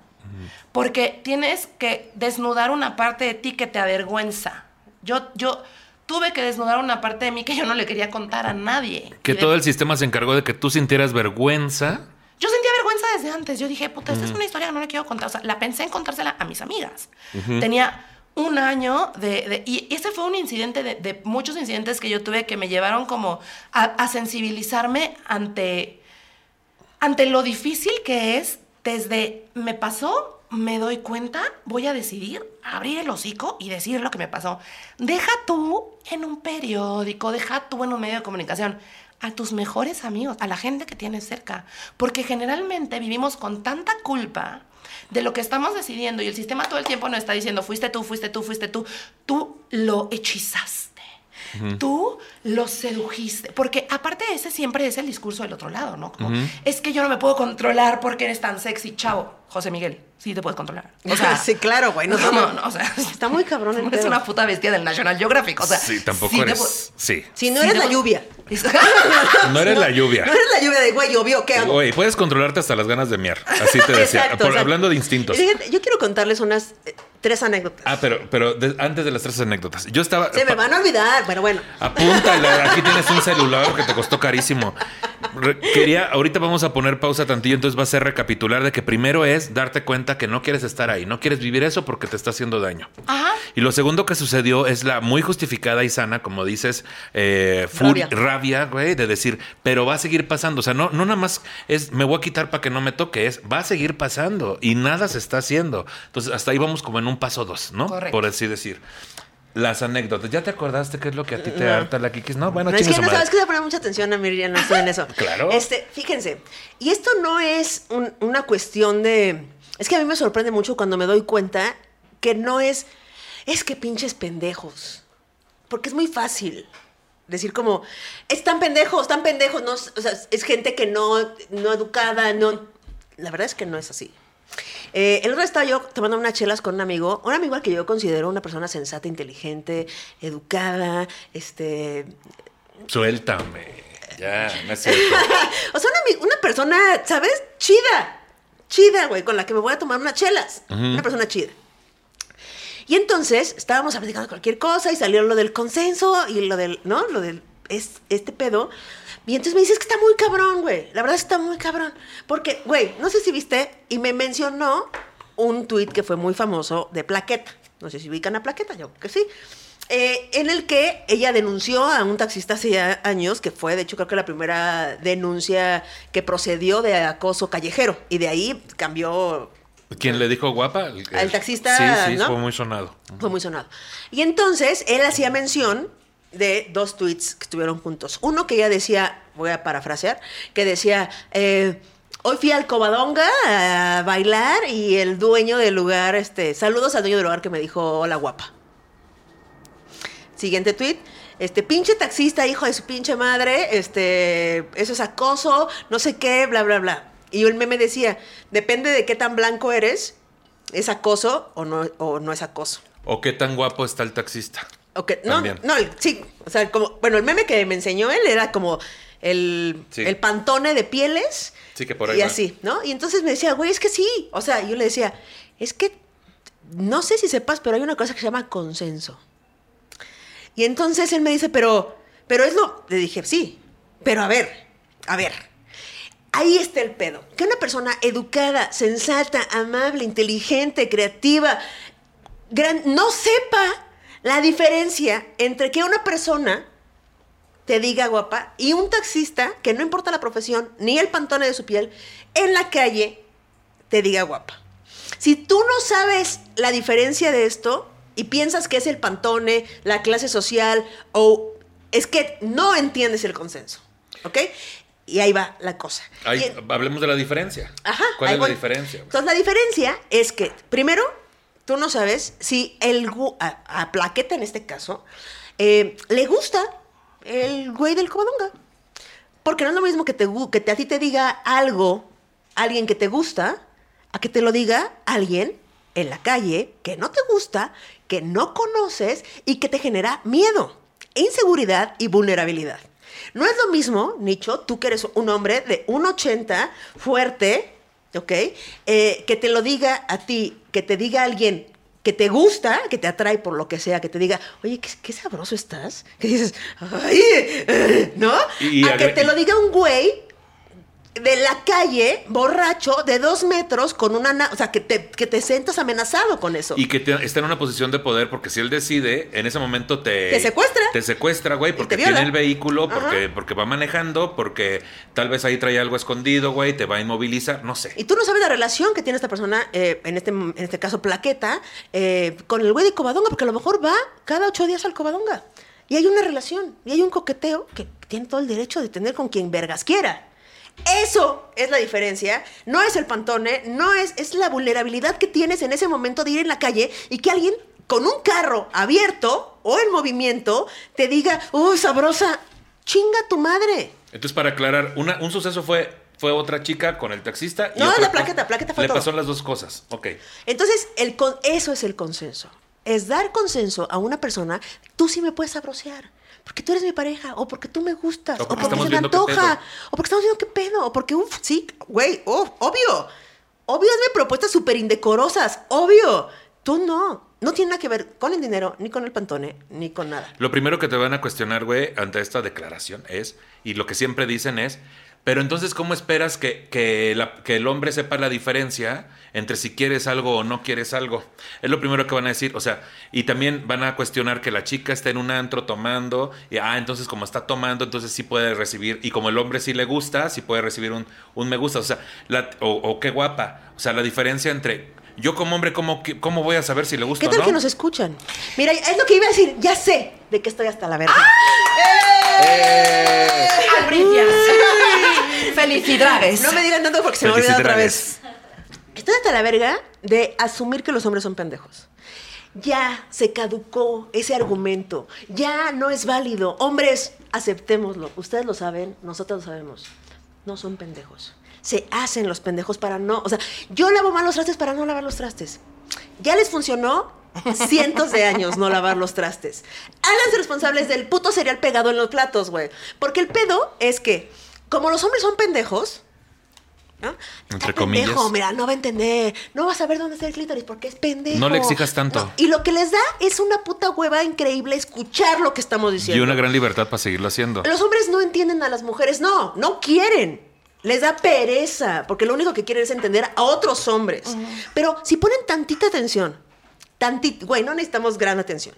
S3: Porque tienes que desnudar una parte de ti que te avergüenza. Yo, yo tuve que desnudar una parte de mí que yo no le quería contar a nadie.
S2: Que
S3: de-
S2: todo el sistema se encargó de que tú sintieras vergüenza.
S3: Yo sentía vergüenza desde antes. Yo dije, puta, esta es una historia que no le quiero contar. O sea, la pensé en contársela a mis amigas. Tenía un año de... de- y ese fue un incidente de, de muchos incidentes que yo tuve que me llevaron como a, a sensibilizarme ante, ante lo difícil que es desde me pasó, me doy cuenta, voy a decidir abrir el hocico y decir lo que me pasó. Deja tú en un periódico, deja tú en un medio de comunicación a tus mejores amigos, a la gente que tienes cerca, porque generalmente vivimos con tanta culpa de lo que estamos decidiendo y el sistema todo el tiempo nos está diciendo, fuiste tú, fuiste tú, fuiste tú, tú lo hechizaste. Tú los sedujiste. Porque aparte ese siempre es el discurso del otro lado, ¿no? Como, es que yo no me puedo controlar porque eres tan sexy, chavo. José Miguel, sí te puedes controlar. O sea, <laughs>
S4: sí, claro, güey. No, <laughs>
S3: no,
S4: no,
S3: no, o sea, <laughs>
S4: Está muy cabrón el
S3: es
S4: pedo.
S3: una puta bestia del National Geographic. O sea,
S2: sí, tampoco
S3: sí
S2: eres. Sí.
S4: Si no
S3: Sí,
S4: eres
S3: te
S4: la lluvia. <laughs>
S2: No eres la lluvia.
S4: No eres la lluvia de güey, llovió, ¿qué hago?
S2: Oye, puedes controlarte hasta las ganas de miar. Así te <laughs> decía.
S4: Exacto,
S2: Por-
S4: exacto.
S2: hablando de instintos.
S4: Yo quiero contarles unas eh, tres anécdotas.
S2: Ah, pero, pero de- antes de las tres anécdotas. Yo estaba.
S4: Se me van a olvidar, pero bueno.
S2: Apúntala, <laughs> aquí tienes un celular que te costó carísimo. Re- quería, ahorita vamos a poner pausa tantillo, entonces va a ser recapitular de que primero es darte cuenta que no quieres estar ahí, no quieres vivir eso porque te está haciendo daño.
S3: Ajá.
S2: Y lo segundo que sucedió es la muy justificada y sana, como dices, eh, furia,
S4: Rabia.
S2: rabia, güey, de decir, pero va a seguir pasando. O sea, no, no nada más es me voy a quitar para que no me toque, es va a seguir pasando y nada se está haciendo. Entonces, hasta ahí vamos como en un paso dos, ¿no?
S3: Correcto.
S2: Por así decir. Las anécdotas. ¿Ya te acordaste qué es lo que a ti te
S4: No.
S2: harta la Kikis? No, bueno,
S4: No, es que no
S2: madre.
S4: sabes que voy a poner mucha atención a mí, ya no estoy en eso. <laughs>
S2: Claro.
S4: Este, fíjense, y esto no es un- una cuestión de. Es que a mí me sorprende mucho cuando me doy cuenta que no es. Es que pinches pendejos. Porque es muy fácil decir como. Están pendejos, están pendejos. No, o sea, es gente que no, no educada, no. La verdad es que no es así. Eh, el otro día estaba yo tomando unas chelas con un amigo, un amigo al que yo considero una persona sensata, inteligente, educada, este,
S2: Suéltame. Ya, no es cierto. <laughs>
S4: o sea, una, una persona, ¿sabes? Chida. Chida, güey, con la que me voy a tomar unas chelas. Una persona chida. Y entonces estábamos platicando cualquier cosa y salió lo del consenso y lo del, ¿no? Lo del, es, este pedo. Y entonces me dices que está muy cabrón, güey. La verdad está muy cabrón. Porque, güey, no sé si viste, y me mencionó un tuit que fue muy famoso de Plaqueta. No sé si ubican a Plaqueta, yo creo que sí. Eh, en el que ella denunció a un taxista hace años, que fue, de hecho, creo que la primera denuncia que procedió de acoso callejero. Y de ahí cambió
S2: ¿Quién le dijo guapa? El,
S4: Al taxista,
S2: Sí, sí,
S4: ¿no?
S2: fue muy sonado.
S4: fue muy sonado. Y entonces él hacía mención de dos tweets que estuvieron juntos. Uno que ella decía, voy a parafrasear, que decía, eh, hoy fui al Covadonga a bailar y el dueño del lugar, este, saludos al dueño del lugar que me dijo, hola guapa. Siguiente tweet. Este pinche taxista, hijo de su pinche madre, este, eso es acoso, no sé qué, bla, bla, bla. Y el meme decía, depende de qué tan blanco eres, es acoso o no, o no es acoso.
S2: ¿O qué tan guapo está el taxista?
S4: No,
S2: También.
S4: no, el- sí, o sea, como, bueno, el meme que me enseñó él era como el,
S2: Sí.
S4: el pantone de pieles.
S2: Sí, que por ahí
S4: Y
S2: va.
S4: así, ¿no? Y entonces me decía, güey, es que sí. O sea, yo le decía, es que no sé si sepas, pero hay una cosa que se llama consenso. Y entonces él me dice, pero, pero es lo. Le dije, sí, pero a ver, a ver. Ahí está el pedo. Que una persona educada, sensata, amable, inteligente, creativa, gran- no sepa la diferencia entre que una persona te diga guapa y un taxista, que no importa la profesión ni el pantone de su piel, en la calle te diga guapa. Si tú no sabes la diferencia de esto y piensas que es el pantone, la clase social o es que no entiendes el consenso, ¿ok? Y ahí va la cosa. Y-
S2: hablemos de la diferencia.
S4: Ajá.
S2: ¿Cuál
S4: ahí
S2: es la diferencia?
S4: Entonces, la diferencia es que, primero, tú no sabes si el a, a Plaqueta en este caso eh, le gusta el güey del Covadonga. Porque no es lo mismo que, te, que te- a ti te diga algo, alguien que te gusta, a que te lo diga alguien en la calle que no te gusta, que no conoces y que te genera miedo, inseguridad y vulnerabilidad. No es lo mismo, Nicho, tú que eres un hombre de 1,80, fuerte, ¿ok? Eh, que te lo diga a ti, que te diga alguien que te gusta, que te atrae por lo que sea, que te diga, oye, qué, qué sabroso estás, que dices, ay, eh", <laughs> ¿no?
S2: Y-
S4: a que te lo diga un güey de la calle, borracho, de dos metros, con una... na- O sea, que te, que te sientas amenazado con eso.
S2: Y que te- está en una posición de poder porque si él decide, en ese momento te...
S4: Te secuestra.
S2: Te secuestra, güey, porque tiene el vehículo, porque,
S4: Ajá.
S2: porque va manejando, porque tal vez ahí trae algo escondido, güey, te va a inmovilizar, no sé.
S4: Y tú no sabes la relación que tiene esta persona, eh, en, este, en este caso Plaqueta, eh, con el güey de Covadonga, porque a lo mejor va cada ocho días al Covadonga. Y hay una relación, y hay un coqueteo que tiene todo el derecho de tener con quien vergas quiera. Eso es la diferencia. No es el pantone, no es, es la vulnerabilidad que tienes en ese momento de ir en la calle y que alguien con un carro abierto o en movimiento te diga, uy, sabrosa, chinga tu madre.
S2: Entonces, para aclarar, una- un suceso fue, fue otra chica con el taxista. y
S4: No,
S2: otra
S4: la plaqueta, plaqueta fue
S2: Le
S4: todo.
S2: pasó las dos cosas. Ok.
S4: Entonces, el con- eso es el consenso. Es dar consenso a una persona, tú sí me puedes sabrosear. Porque tú eres mi pareja, o porque tú me gustas,
S2: O
S4: o
S2: porque
S4: se me antoja, o porque estamos viendo qué pedo, o porque, uff, sí, güey, uf, obvio. Obvio, hazme propuestas súper indecorosas, obvio. Tú no. No tiene nada que ver con el dinero, ni con el pantone, ni con nada.
S2: Lo primero que te van a cuestionar, güey, ante esta declaración es, y lo que siempre dicen es, pero entonces, ¿cómo esperas que, que, la- que el hombre sepa la diferencia entre si quieres algo o no quieres algo? Es lo primero que van a decir, o sea, y también van a cuestionar que la chica está en un antro tomando, y ah, entonces como está tomando, entonces sí puede recibir, y como el hombre sí le gusta, sí puede recibir un, un me gusta, o sea, la- o, o qué guapa, o sea, la diferencia entre... Yo como hombre, ¿cómo, ¿cómo voy a saber si le gusta
S4: ¿Qué
S2: o
S4: tal
S2: no?
S4: que nos escuchan? Mira, es lo que iba a decir, ya sé de que estoy hasta la verga.
S2: ¡Eh!
S3: Albricias. Felicidades.
S4: No me digan tanto porque se me olvida otra vez. Estoy hasta la verga de asumir que los hombres son pendejos. Ya se caducó ese argumento. Ya no es válido. Hombres, aceptémoslo. Ustedes lo saben, nosotros lo sabemos. No son pendejos. Se hacen los pendejos para no. O sea, yo lavo mal los trastes para no lavar los trastes. Ya les funcionó cientos de años no lavar los trastes. Háganse responsables del puto cereal pegado en los platos, güey. Porque el pedo es que, como los hombres son pendejos, ¿no?
S2: Entre comillas.
S4: pendejo, mira, no va a entender. No va a saber dónde está el clítoris porque es pendejo.
S2: No le exijas tanto.
S4: No, Y lo que les da es una puta hueva increíble escuchar lo que estamos
S2: Y
S4: diciendo.
S2: una gran libertad para seguirlo haciendo.
S4: Los hombres no entienden a las mujeres, no, no quieren. Les da pereza, porque lo único que quieren es entender a otros hombres. Pero si ponen tantita atención, tantita, güey, no necesitamos gran atención.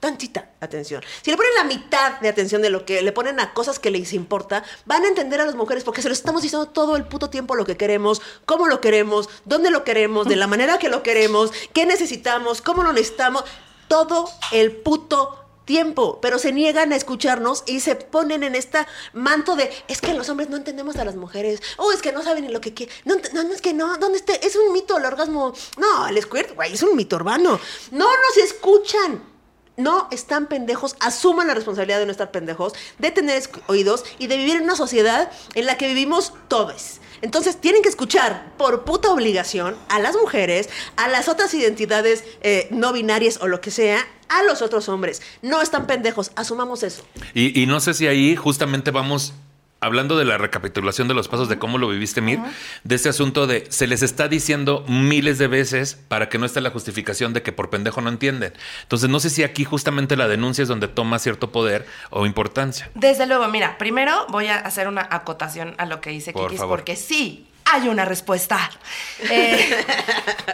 S4: Tantita atención. Si le ponen la mitad de atención de lo que le ponen a cosas que les importa, van a entender a las mujeres porque se lo estamos diciendo todo el puto tiempo lo que queremos, cómo lo queremos, dónde lo queremos, de la manera que lo queremos, qué necesitamos, cómo lo necesitamos. Todo el puto tiempo, pero se niegan a escucharnos y se ponen en esta manto de es que los hombres no entendemos a las mujeres, o es que no saben ni lo que quieren, no, no, no, es que no, ¿dónde está? Es un mito el orgasmo, no, el squirt, güey, es un mito urbano, no nos escuchan, no están pendejos, asuman la responsabilidad de no estar pendejos, de tener oídos y de vivir en una sociedad en la que vivimos todos. Entonces tienen que escuchar por puta obligación a las mujeres, a las otras identidades eh, no binarias o lo que sea, a los otros hombres. No están pendejos, asumamos eso.
S2: Y, y no sé si ahí justamente vamos hablando de la recapitulación de los pasos de cómo lo viviste, Mir, de este asunto de se les está diciendo miles de veces para que no esté la justificación de que por pendejo no entienden. Entonces, no sé si aquí justamente la denuncia es donde toma cierto poder o importancia.
S3: Desde luego, mira, primero voy a hacer una acotación a lo que dice
S2: Por
S3: Kikis,
S2: favor.
S3: porque sí, hay una respuesta. Eh,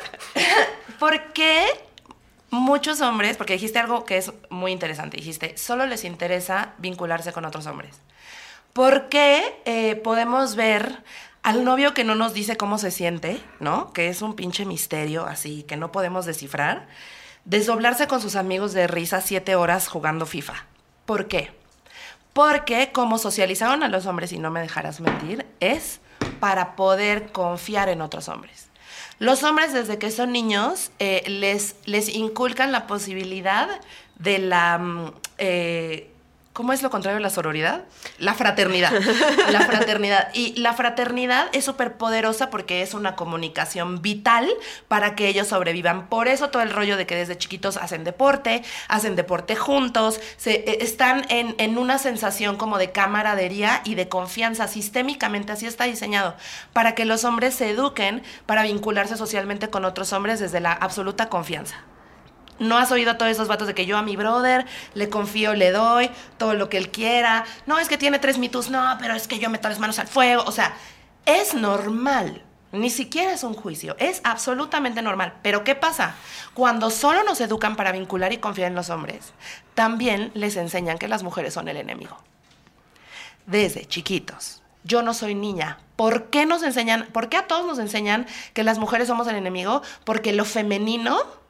S3: <laughs> ¿Por qué muchos hombres, porque dijiste algo que es muy interesante, dijiste, solo les interesa vincularse con otros hombres? ¿Por qué eh, podemos ver al novio que no nos dice cómo se siente, ¿no? Que es un pinche misterio así, que no podemos descifrar, desdoblarse con sus amigos de risa siete horas jugando FIFA? ¿Por qué? Porque como socializaron a los hombres, y no me dejarás mentir, es para poder confiar en otros hombres. Los hombres desde que son niños eh, les, les inculcan la posibilidad de la... mm, eh, ¿Cómo es lo contrario de la sororidad? La fraternidad. La fraternidad. Y la fraternidad es súper poderosa porque es una comunicación vital para que ellos sobrevivan. Por eso todo el rollo de que desde chiquitos hacen deporte, hacen deporte juntos, se, eh, están en, en una sensación como de camaradería y de confianza. Sistémicamente así está diseñado. Para que los hombres se eduquen para vincularse socialmente con otros hombres desde la absoluta confianza. No has oído a todos esos vatos de que yo a mi brother le confío, le doy todo lo que él quiera. No, es que tiene tres mitos. No, pero es que yo meto las manos al fuego. O sea, es normal. Ni siquiera es un juicio. Es absolutamente normal. Pero ¿qué pasa? Cuando solo nos educan para vincular y confiar en los hombres, también les enseñan que las mujeres son el enemigo. Desde chiquitos. Yo no soy niña. ¿Por qué nos enseñan? ¿Por qué a todos nos enseñan que las mujeres somos el enemigo? Porque lo femenino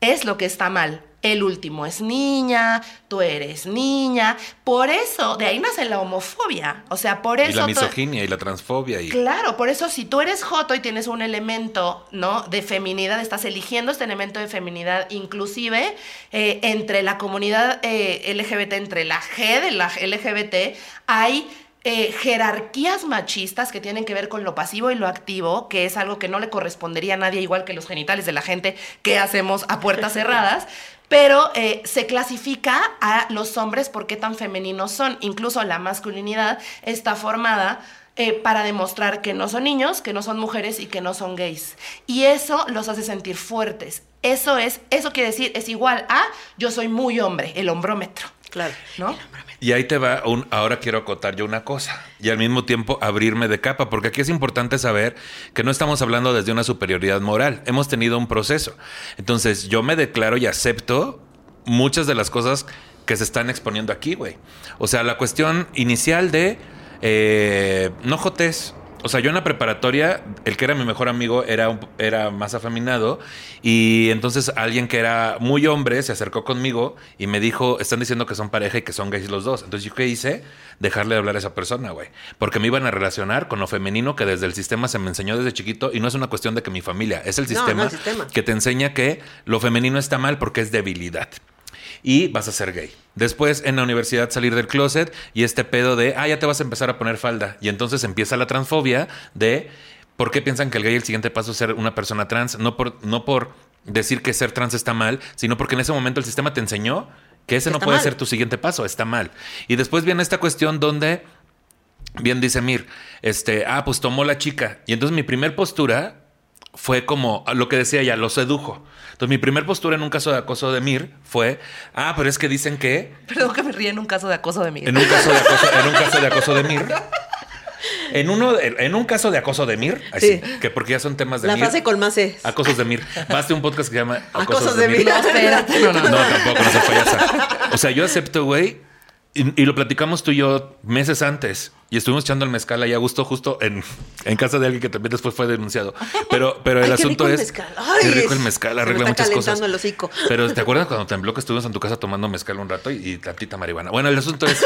S3: es lo que está mal. el último es niña, tú eres niña. Por eso, de ahí nace la homofobia. O sea, por eso.
S2: Y la misoginia y la transfobia. Y...
S3: Claro, por eso si tú eres joto y tienes un elemento, ¿no? De feminidad, estás eligiendo este elemento de feminidad, inclusive eh, entre la comunidad eh, LGBT, entre la G de la LGBT, hay eh, jerarquías machistas que tienen que ver con lo pasivo y lo activo, que es algo que no le correspondería a nadie, igual que los genitales de la gente que hacemos a puertas <laughs> cerradas. Pero eh, se clasifica a los hombres por qué tan femeninos son. Incluso la masculinidad está formada eh, para demostrar que no son niños, que no son mujeres y que no son gays. Y eso los hace sentir fuertes. Eso es, eso quiere decir, es igual a yo soy muy hombre, el hombrómetro.
S4: Claro.
S3: ¿No?
S2: Y ahí te va un, ahora quiero acotar yo una cosa y al mismo tiempo abrirme de capa, porque aquí es importante saber que no estamos hablando desde una superioridad moral, hemos tenido un proceso. Entonces yo me declaro y acepto muchas de las cosas que se están exponiendo aquí, güey. O sea, la cuestión inicial de eh, no jotes, o sea, yo en la preparatoria, el que era mi mejor amigo era, era más afeminado y entonces alguien que era muy hombre se acercó conmigo y me dijo, están diciendo que son pareja y que son gays los dos. Entonces yo qué hice? Dejarle de hablar a esa persona, güey. Porque me iban a relacionar con lo femenino que desde el sistema se me enseñó desde chiquito y no es una cuestión de que mi familia, es el
S4: No, no,
S2: sistema,
S4: el sistema.
S2: que te enseña que lo femenino está mal porque es debilidad y vas a ser gay. Después en la universidad salir del closet y este pedo de, ah, ya te vas a empezar a poner falda. Y entonces empieza la transfobia de, ¿por qué piensan que el gay el siguiente paso es ser una persona trans? No por, no por decir que ser trans está mal, sino porque en ese momento el sistema te enseñó que ese no puede
S4: mal.
S2: ser tu siguiente paso, está mal. Y después viene esta cuestión donde, bien dice Mir, este, ah, pues tomó la chica. Y entonces mi primer postura fue como lo que decía ella, lo sedujo. Entonces mi primer postura en un caso de acoso de Mir fue, ah, pero es que dicen que
S3: Perdón que me ríe en un caso de acoso de mí.
S2: en un caso de acoso, en un caso de acoso de Mir, en uno, en un caso de acoso de Mir, así,
S4: Sí.
S2: que porque ya son temas de
S4: La
S2: Mir,
S4: frase con más es.
S2: acosos de Mir. Baste un podcast que se llama
S4: Acosos de Mir.
S3: No, espérate, no, no,
S2: No,
S3: no.
S2: tampoco, no se payasa. O sea, yo acepto, güey. Y, y lo platicamos tú y yo meses antes. Y estuvimos echando el mezcal ahí a gusto, justo en, en casa de alguien que también después fue denunciado. Pero, pero el
S4: Ay, qué
S2: asunto
S4: rico el
S2: es.
S4: mezcal. Ay,
S2: qué rico el mezcal,
S4: se me
S2: arregla
S4: está
S2: muchas cosas.
S4: el hocico.
S2: Pero ¿te acuerdas cuando tembló que estuvimos en tu casa tomando mezcal un rato y, y tantita marihuana? Bueno, el asunto es.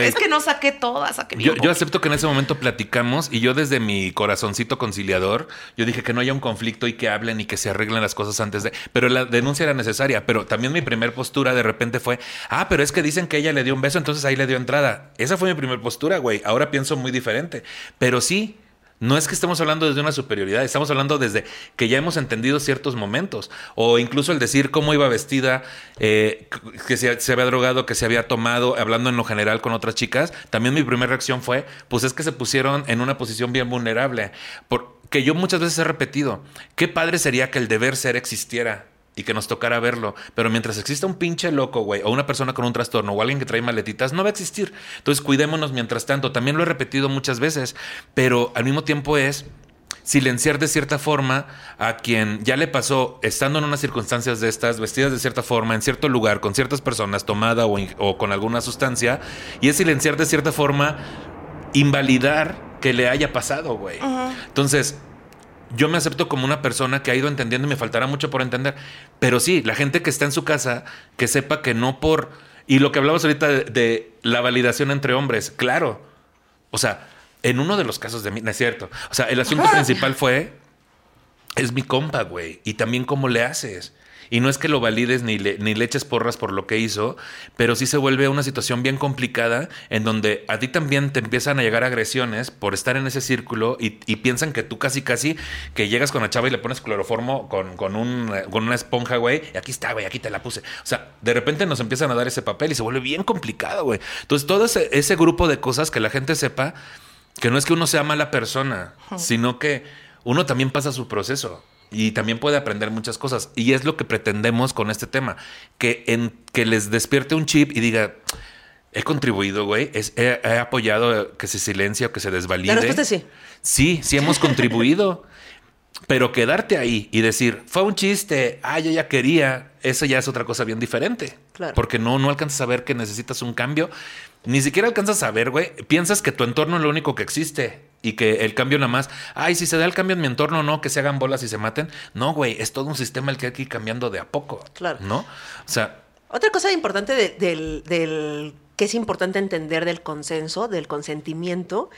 S3: Es que no saqué todas, saqué
S2: yo, yo acepto que en ese momento platicamos y yo desde mi corazoncito conciliador, yo dije que no haya un conflicto y que hablen y que se arreglen las cosas antes de... Pero la denuncia era necesaria, pero también mi primer postura de repente fue, ah, pero es que dicen que ella le dio un beso, entonces ahí le dio entrada. Esa fue mi primer postura, güey. Ahora pienso muy diferente. Pero sí, no es que estemos hablando desde una superioridad, estamos hablando desde que ya hemos entendido ciertos momentos. O incluso el decir cómo iba vestida, eh, que se, se había drogado, que se había tomado, hablando en lo general con otras chicas. También mi primera reacción fue, pues es que se pusieron en una posición bien vulnerable. Porque yo muchas veces he repetido, qué padre sería que el deber ser existiera y que nos tocara verlo. Pero mientras exista un pinche loco, güey, o una persona con un trastorno, o alguien que trae maletitas, no va a existir. Entonces cuidémonos mientras tanto. También lo he repetido muchas veces, pero al mismo tiempo es silenciar de cierta forma a quien ya le pasó estando en unas circunstancias de estas, vestidas de cierta forma, en cierto lugar, con ciertas personas, tomada o, con alguna sustancia, y es silenciar de cierta forma, invalidar que le haya pasado, güey. Entonces, yo me acepto como una persona que ha ido entendiendo y me faltará mucho por entender. Pero sí, la gente que está en su casa, que sepa que no por... Y lo que hablamos ahorita de, de la validación entre hombres, claro. O sea, en uno de los casos de mí, no es cierto. O sea, el asunto <laughs> principal fue, es mi compa, güey. Y también cómo le haces. Y no es que lo valides ni le, ni le eches porras por lo que hizo, pero sí se vuelve una situación bien complicada en donde a ti también te empiezan a llegar agresiones por estar en ese círculo y, y piensan que tú casi casi que llegas con la chava y le pones cloroformo con, con, un, con una esponja, güey, y aquí está, güey, aquí te la puse. O sea, de repente nos empiezan a dar ese papel y se vuelve bien complicado, güey. Entonces, todo ese, ese grupo de cosas que la gente sepa que no es que uno sea mala persona, sino que uno también pasa su proceso y también puede aprender muchas cosas. Y es lo que pretendemos con este tema, que, en, que les despierte un chip y diga, he contribuido, güey, he, he apoyado que se silencie o que se desvalide.
S4: La respuesta es sí.
S2: Sí, sí hemos contribuido. <laughs> Pero quedarte ahí y decir, fue un chiste, ah, yo ya quería, eso ya es otra cosa bien diferente.
S4: Claro.
S2: Porque no, no alcanzas a ver que necesitas un cambio. Ni siquiera alcanzas a ver, güey. Piensas que tu entorno es lo único que existe. Y que el cambio nada más, ay, si se da el cambio en mi entorno, no, que se hagan bolas y se maten. No, güey, es todo un sistema el que hay que ir cambiando de a poco.
S4: Claro.
S2: ¿No? O sea,
S4: Otra cosa importante de- del, del- que es importante entender del consenso, del consentimiento,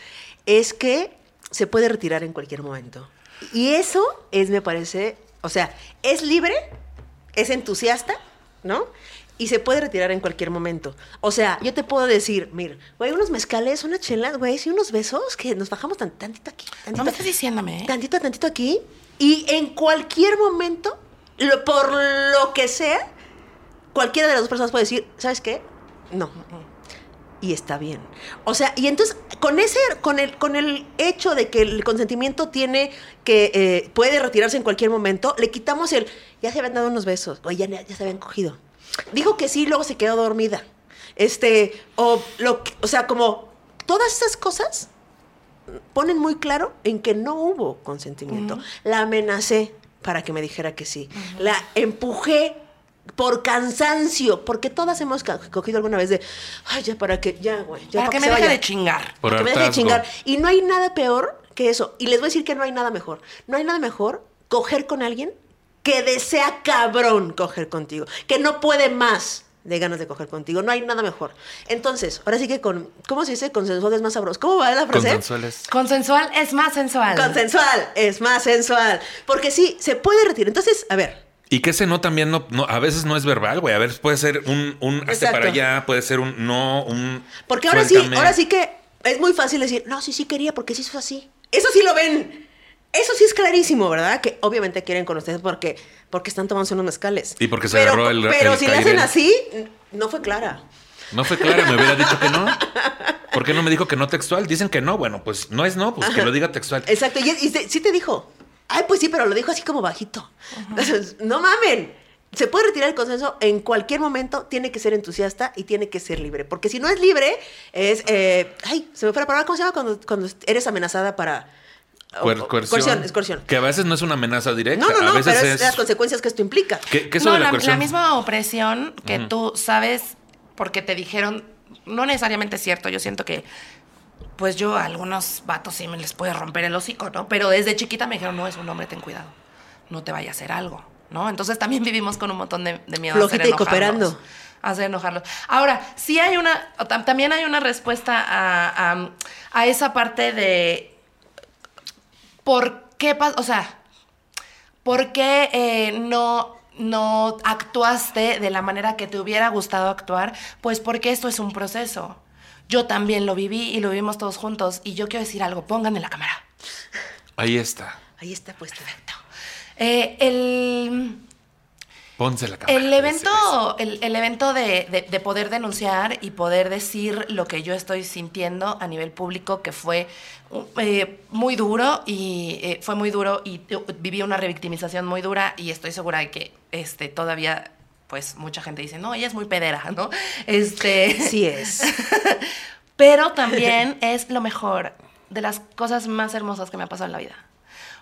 S4: es que se puede retirar en cualquier momento. Y eso es, me parece, o sea, es libre, es entusiasta, ¿no? Y se puede retirar en cualquier momento. O sea, yo te puedo decir, mira, güey, unos mezcales, unas chelas, güey, y unos besos que nos bajamos tan, tantito aquí. Tantito
S3: No me estás diciéndome, ¿eh?
S4: Tantito, tantito aquí. Y en cualquier momento, lo- por lo que sea, cualquiera de las dos personas puede decir, ¿sabes qué? No. Y está bien. O sea, y entonces, con ese, con el, con el hecho de que el consentimiento tiene que, eh, puede retirarse en cualquier momento, le quitamos el, ya se habían dado unos besos, o ya, ya se habían cogido. Dijo que sí, luego se quedó dormida. Este, o lo que- o sea, como todas esas cosas ponen muy claro en que no hubo consentimiento. La amenacé para que me dijera que sí. La empujé por cansancio, porque todas hemos cogido alguna vez de, ay, ya para que, ya, güey, ya
S3: Para que
S4: se
S3: me deje
S4: vaya".
S3: de chingar.
S2: Por
S4: Para que me deje de chingar. Y no hay nada peor que eso. Y les voy a decir que no hay nada mejor. No hay nada mejor coger con alguien que desea cabrón coger contigo, que no puede más de ganas de coger contigo. No hay nada mejor. Entonces, ahora sí que con, ¿cómo se dice? Consensual es más sabroso. ¿Cómo va la frase?
S2: consensuales.
S3: Consensual es más sensual.
S4: Consensual es más sensual. Porque sí, se puede retirar. Entonces, a ver,
S2: Y que ese no también no, no a veces no es verbal, güey. A veces puede ser un, un hazte para allá, puede ser un no, un.
S4: Porque ahora sí, ahora sí que es muy fácil decir, no, sí, sí quería, porque sí hizo así. Eso sí lo ven. Eso sí es clarísimo, ¿verdad? Que obviamente quieren con ustedes porque, porque están tomando unos mezcales.
S2: Y porque se
S4: pero,
S2: agarró el-
S4: Pero
S2: el
S4: si le hacen así, no fue clara.
S2: No fue clara, me hubiera dicho que no. <laughs> ¿Por qué no me dijo que no textual? Dicen que no. Bueno, pues no es no, pues que lo diga textual.
S4: Exacto. Y, y sí te dijo. Ay, pues sí, pero lo dijo así como bajito. Entonces, no mamen. Se puede retirar el consenso en cualquier momento, tiene que ser entusiasta y tiene que ser libre. Porque si no es libre, es. eh, ay, se me fue la palabra. ¿Cómo se llama cuando, cuando eres amenazada para.
S2: Coer- coerción.
S4: coerción, es coerción.
S2: Que a veces no es una amenaza directa.
S4: No, no, no,
S2: a veces
S4: pero es,
S2: es.
S4: las consecuencias que esto implica.
S2: ¿Qué, qué
S3: no,
S2: de la,
S3: la,
S2: coerción?
S3: la misma opresión que tú sabes porque te dijeron, no necesariamente es cierto, yo siento que, pues yo a algunos vatos sí me les puede romper el hocico, ¿no? Pero desde chiquita me dijeron, no, es un hombre, ten cuidado, no te vaya a hacer algo, ¿no? Entonces también vivimos con un montón de, de miedo a hacer
S4: Flojita y
S3: enojarlos.
S4: cooperando.
S3: a Hacer enojarlos. Ahora, sí hay una, también hay una respuesta a, a- a esa parte de por qué o sea, ¿Por qué eh, no, no actuaste de la manera que te hubiera gustado actuar? Pues porque esto es un proceso. Yo también lo viví y lo vivimos todos juntos. Y yo quiero decir algo, pónganme la cámara.
S2: Ahí está.
S4: Ahí está puesto.
S3: Eh, el,
S2: Ponce la cámara.
S3: el evento, el, el evento de, de- de poder denunciar y poder decir lo que yo estoy sintiendo a nivel público, que fue eh, muy duro y eh, fue muy duro y eh, viví una revictimización muy dura y estoy segura de que este, todavía, pues mucha gente dice, no, ella es muy pedera, ¿no? Este,
S4: Sí es. <laughs>
S3: pero también es lo mejor de las cosas más hermosas que me ha pasado en la vida.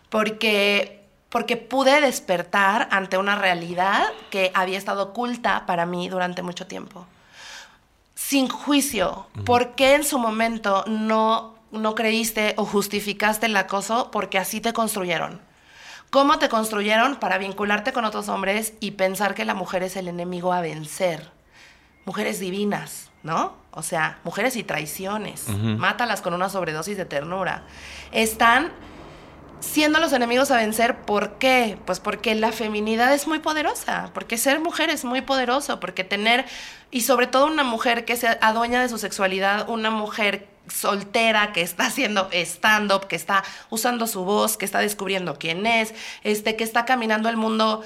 S3: Porque, porque pude despertar ante una realidad que había estado oculta para mí durante mucho tiempo. Sin juicio. ¿Por qué en su momento no, no creíste o justificaste el acoso? Porque así te construyeron. ¿Cómo te construyeron para vincularte con otros hombres y pensar que la mujer es el enemigo a vencer? mujeres divinas, ¿no? O sea, mujeres y traiciones. Mátalas con una sobredosis de ternura. Están siendo los enemigos a vencer. ¿Por qué? Pues porque la feminidad es muy poderosa, porque ser mujer es muy poderoso, porque tener, y sobre todo una mujer que se adueña de su sexualidad, una mujer soltera que está haciendo stand-up, que está usando su voz, que está descubriendo quién es, este, que está caminando el mundo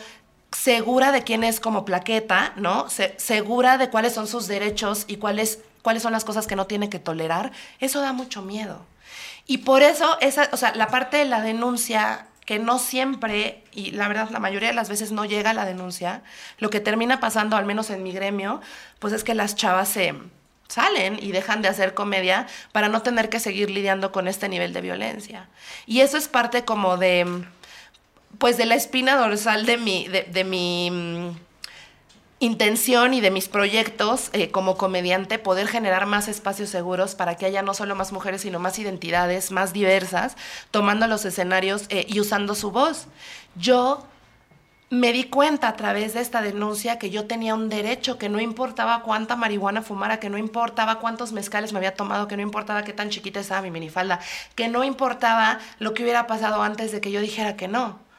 S3: segura de quién es como plaqueta, ¿no? Se- segura de cuáles son sus derechos y cuáles, cuáles son las cosas que no tiene que tolerar, eso da mucho miedo. Y por eso, esa, o sea, la parte de la denuncia, que no siempre, y la verdad la mayoría de las veces no llega a la denuncia, lo que termina pasando, al menos en mi gremio, pues es que las chavas se salen y dejan de hacer comedia para no tener que seguir lidiando con este nivel de violencia. Y eso es parte como de pues de la espina dorsal de mi, de, de mi, mm, intención y de mis proyectos eh, como comediante poder generar más espacios seguros para que haya no solo más mujeres, sino más identidades, más diversas, tomando los escenarios eh, y usando su voz. Yo me di cuenta a través de esta denuncia que yo tenía un derecho, que no importaba cuánta marihuana fumara, que no importaba cuántos mezcales me había tomado, que no importaba qué tan chiquita estaba mi minifalda, que no importaba lo que hubiera pasado antes de que yo dijera que no.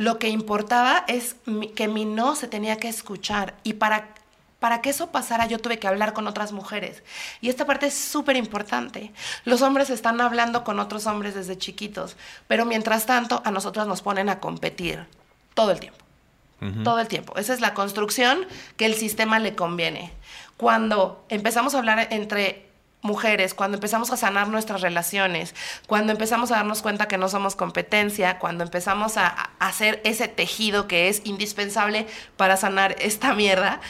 S3: Lo que importaba es que mi no se tenía que escuchar y para, para que eso pasara yo tuve que hablar con otras mujeres. Y esta parte es súper importante. Los hombres están hablando con otros hombres desde chiquitos, pero mientras tanto a nosotros nos ponen a competir todo el tiempo. Todo el tiempo. Esa es la construcción que el sistema le conviene. Cuando empezamos a hablar entre mujeres, cuando empezamos a sanar nuestras relaciones, cuando empezamos a darnos cuenta que no somos competencia, cuando empezamos a, hacer ese tejido que es indispensable para sanar esta mierda,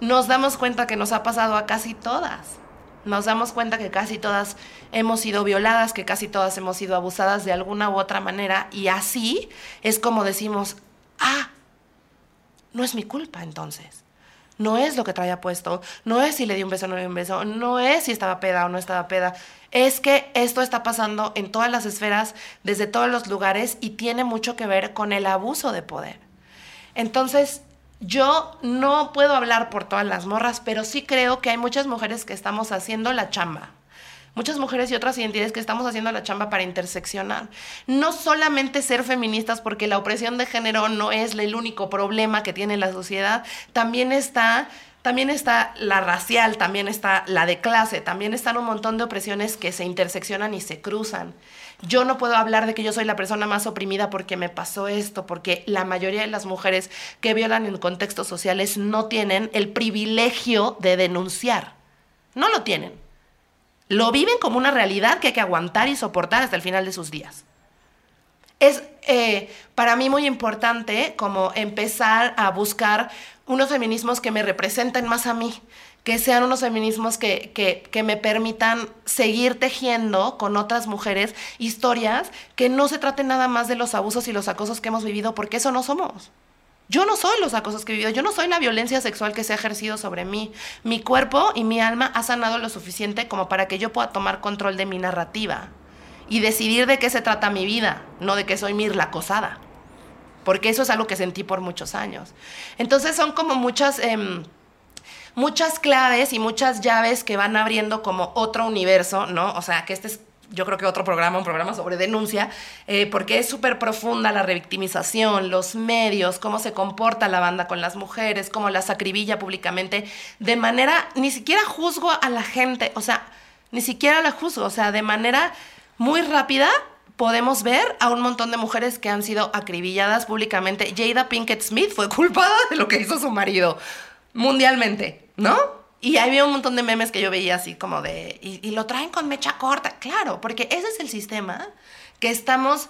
S3: nos damos cuenta que nos ha pasado a casi todas. Nos damos cuenta que casi todas hemos sido violadas, que casi todas hemos sido abusadas de alguna u otra manera y así es como decimos, ah, no es mi culpa entonces no es lo que traía puesto, no es si le di un beso o no le di un beso, no es si estaba peda o no estaba peda. Es que esto está pasando en todas las esferas, desde todos los lugares y tiene mucho que ver con el abuso de poder. Entonces, yo no puedo hablar por todas las morras, pero sí creo que hay muchas mujeres que estamos haciendo la chamba muchas mujeres y otras identidades que estamos haciendo la chamba para interseccionar. No solamente ser feministas, porque la opresión de género no es el único problema que tiene la sociedad, también está también está la racial, también está la de clase, también están un montón de opresiones que se interseccionan y se cruzan. Yo no puedo hablar de que yo soy la persona más oprimida porque me pasó esto, porque la mayoría de las mujeres que violan en contextos sociales no tienen el privilegio de denunciar. No lo tienen. Lo viven como una realidad que hay que aguantar y soportar hasta el final de sus días. Es eh, para mí muy importante como empezar a buscar unos feminismos que me representen más a mí, que sean unos feminismos que, que, que, me permitan seguir tejiendo con otras mujeres historias que no se traten nada más de los abusos y los acosos que hemos vivido, porque eso no somos. Yo no soy los acosos que he vivido, yo no soy la violencia sexual que se ha ejercido sobre mí. Mi cuerpo y mi alma ha sanado lo suficiente como para que yo pueda tomar control de mi narrativa y decidir de qué se trata mi vida, no de que soy Mir la acosada. Porque eso es algo que sentí por muchos años. Entonces son como muchas... Em, muchas claves y muchas llaves que van abriendo como otro universo, ¿no? O sea, que este es yo creo que otro programa, un programa sobre denuncia, eh, porque es súper profunda la revictimización, los medios, cómo se comporta la banda con las mujeres, cómo las acribilla públicamente, de manera, ni siquiera juzgo a la gente, o sea, ni siquiera la juzgo, o sea, de manera muy rápida podemos ver a un montón de mujeres que han sido acribilladas públicamente. Jada Pinkett Smith fue culpada de lo que hizo su marido mundialmente, ¿no? Y había un montón de memes que yo veía así como de, y, lo traen con mecha corta, claro, porque ese es el sistema que estamos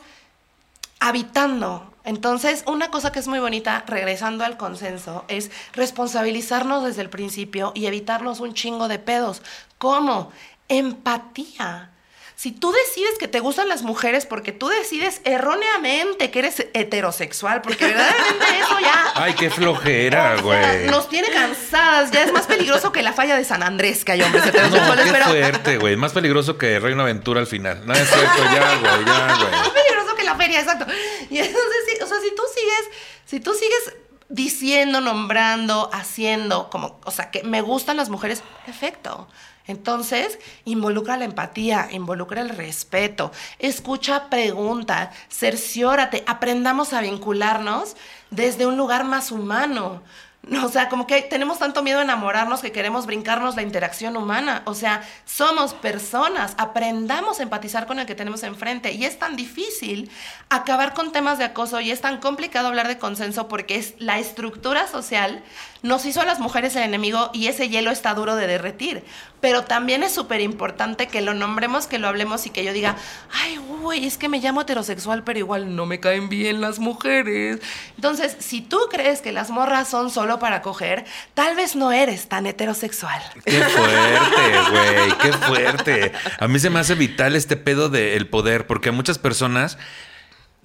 S3: habitando. Entonces, una cosa que es muy bonita, regresando al consenso, es responsabilizarnos desde el principio y evitarnos un chingo de pedos. ¿Cómo? Empatía. Si tú decides que te gustan las mujeres porque tú decides erróneamente que eres heterosexual, porque verdaderamente <laughs> eso ya.
S2: Ay, qué flojera, güey.
S3: nos tiene cansadas. Ya es más peligroso que la falla de San Andrés que hay hombres heterosexuales.
S2: No, qué fuerte, güey. Más peligroso que Reino Aventura al final. No es cierto, ya, güey, ya, <laughs> güey.
S3: Más peligroso que la feria, exacto. Y entonces, o sea, si tú sigues, si tú sigues diciendo, nombrando, haciendo, como, o sea, que me gustan las mujeres, perfecto. Entonces, involucra la empatía, involucra el respeto, escucha, pregunta, cerciórate, aprendamos a vincularnos desde un lugar más humano. No, o sea, como que tenemos tanto miedo a enamorarnos que queremos brincarnos la interacción humana. O sea, somos personas, aprendamos a empatizar con el que tenemos enfrente. Y es tan difícil acabar con temas de acoso y es tan complicado hablar de consenso porque es la estructura social nos hizo a las mujeres el enemigo y ese hielo está duro de derretir. Pero también es súper importante que lo nombremos, que lo hablemos y que yo diga, ay, güey, es que me llamo heterosexual, pero igual no me caen bien las mujeres. Entonces, si tú crees que las morras son solo para coger, tal vez no eres tan heterosexual.
S2: Qué fuerte, güey, qué fuerte. A mí se me hace vital este pedo del poder, porque a muchas personas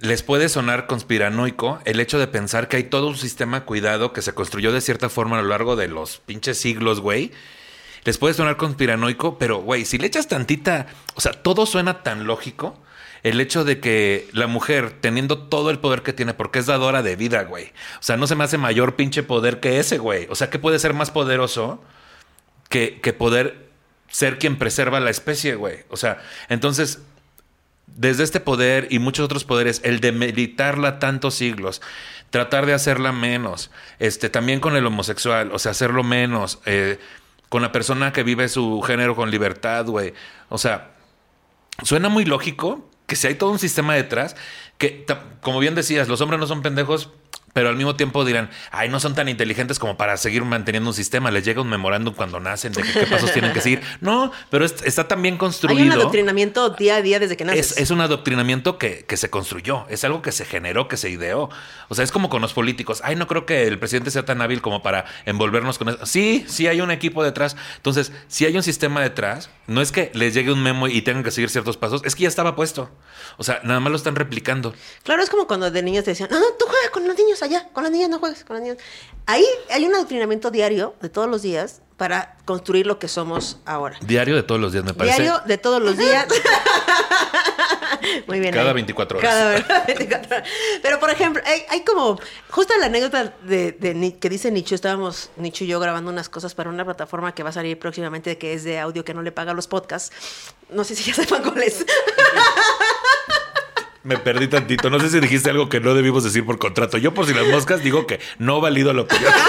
S2: les puede sonar conspiranoico el hecho de pensar que hay todo un sistema cuidado que se construyó de cierta forma a lo largo de los pinches siglos, güey. Les puede sonar conspiranoico, pero, güey, si le echas tantita, o sea, todo suena tan lógico. El hecho de que la mujer, teniendo todo el poder que tiene, porque es dadora de vida, güey. O sea, no se me hace mayor pinche poder que ese, güey. O sea, ¿qué puede ser más poderoso que, que poder ser quien preserva la especie, güey? O sea, entonces, desde este poder y muchos otros poderes, el de meditarla tantos siglos, tratar de hacerla menos, este, también con el homosexual, o sea, hacerlo menos, eh, con la persona que vive su género con libertad, güey. O sea, suena muy lógico que si hay todo un sistema detrás, que, como bien decías, los hombres no son pendejos, pero al mismo tiempo dirán, ay, no son tan inteligentes como para seguir manteniendo un sistema. Les llega un memorándum cuando nacen de qué pasos tienen que seguir. <laughs> No, pero está tan bien construido.
S4: Hay un adoctrinamiento día a día desde que naces.
S2: Es, un adoctrinamiento que, que, se construyó. Es algo que se generó, que se ideó. O sea, es como con los políticos. Ay, no creo que el presidente sea tan hábil como para envolvernos con eso. Sí, sí hay un equipo detrás. Entonces, si hay un sistema detrás, no es que les llegue un memo y tengan que seguir ciertos pasos, es que ya estaba puesto. O sea, nada más lo están replicando.
S4: Claro, es como cuando de niños te decían, no, no, tú juegas con los niños allá, con las niñas no juegues, con las niñas. Ahí hay un adoctrinamiento diario de todos los días para construir lo que somos ahora.
S2: Diario de todos los días, me parece.
S4: Diario de todos los días. <laughs> Muy bien.
S2: Cada 24 horas. Cada 24
S4: horas. Pero, por ejemplo, hay, como, justo la anécdota de, que dice Nicho, estábamos, Nicho y yo, grabando unas cosas para una plataforma que va a salir próximamente, que es de audio que no le paga los podcasts. No sé si ya sepan cuál es.
S2: Me perdí tantito. No sé si dijiste algo que no debimos decir por contrato. Yo, por si las moscas, digo que no valido lo opinión. <laughs>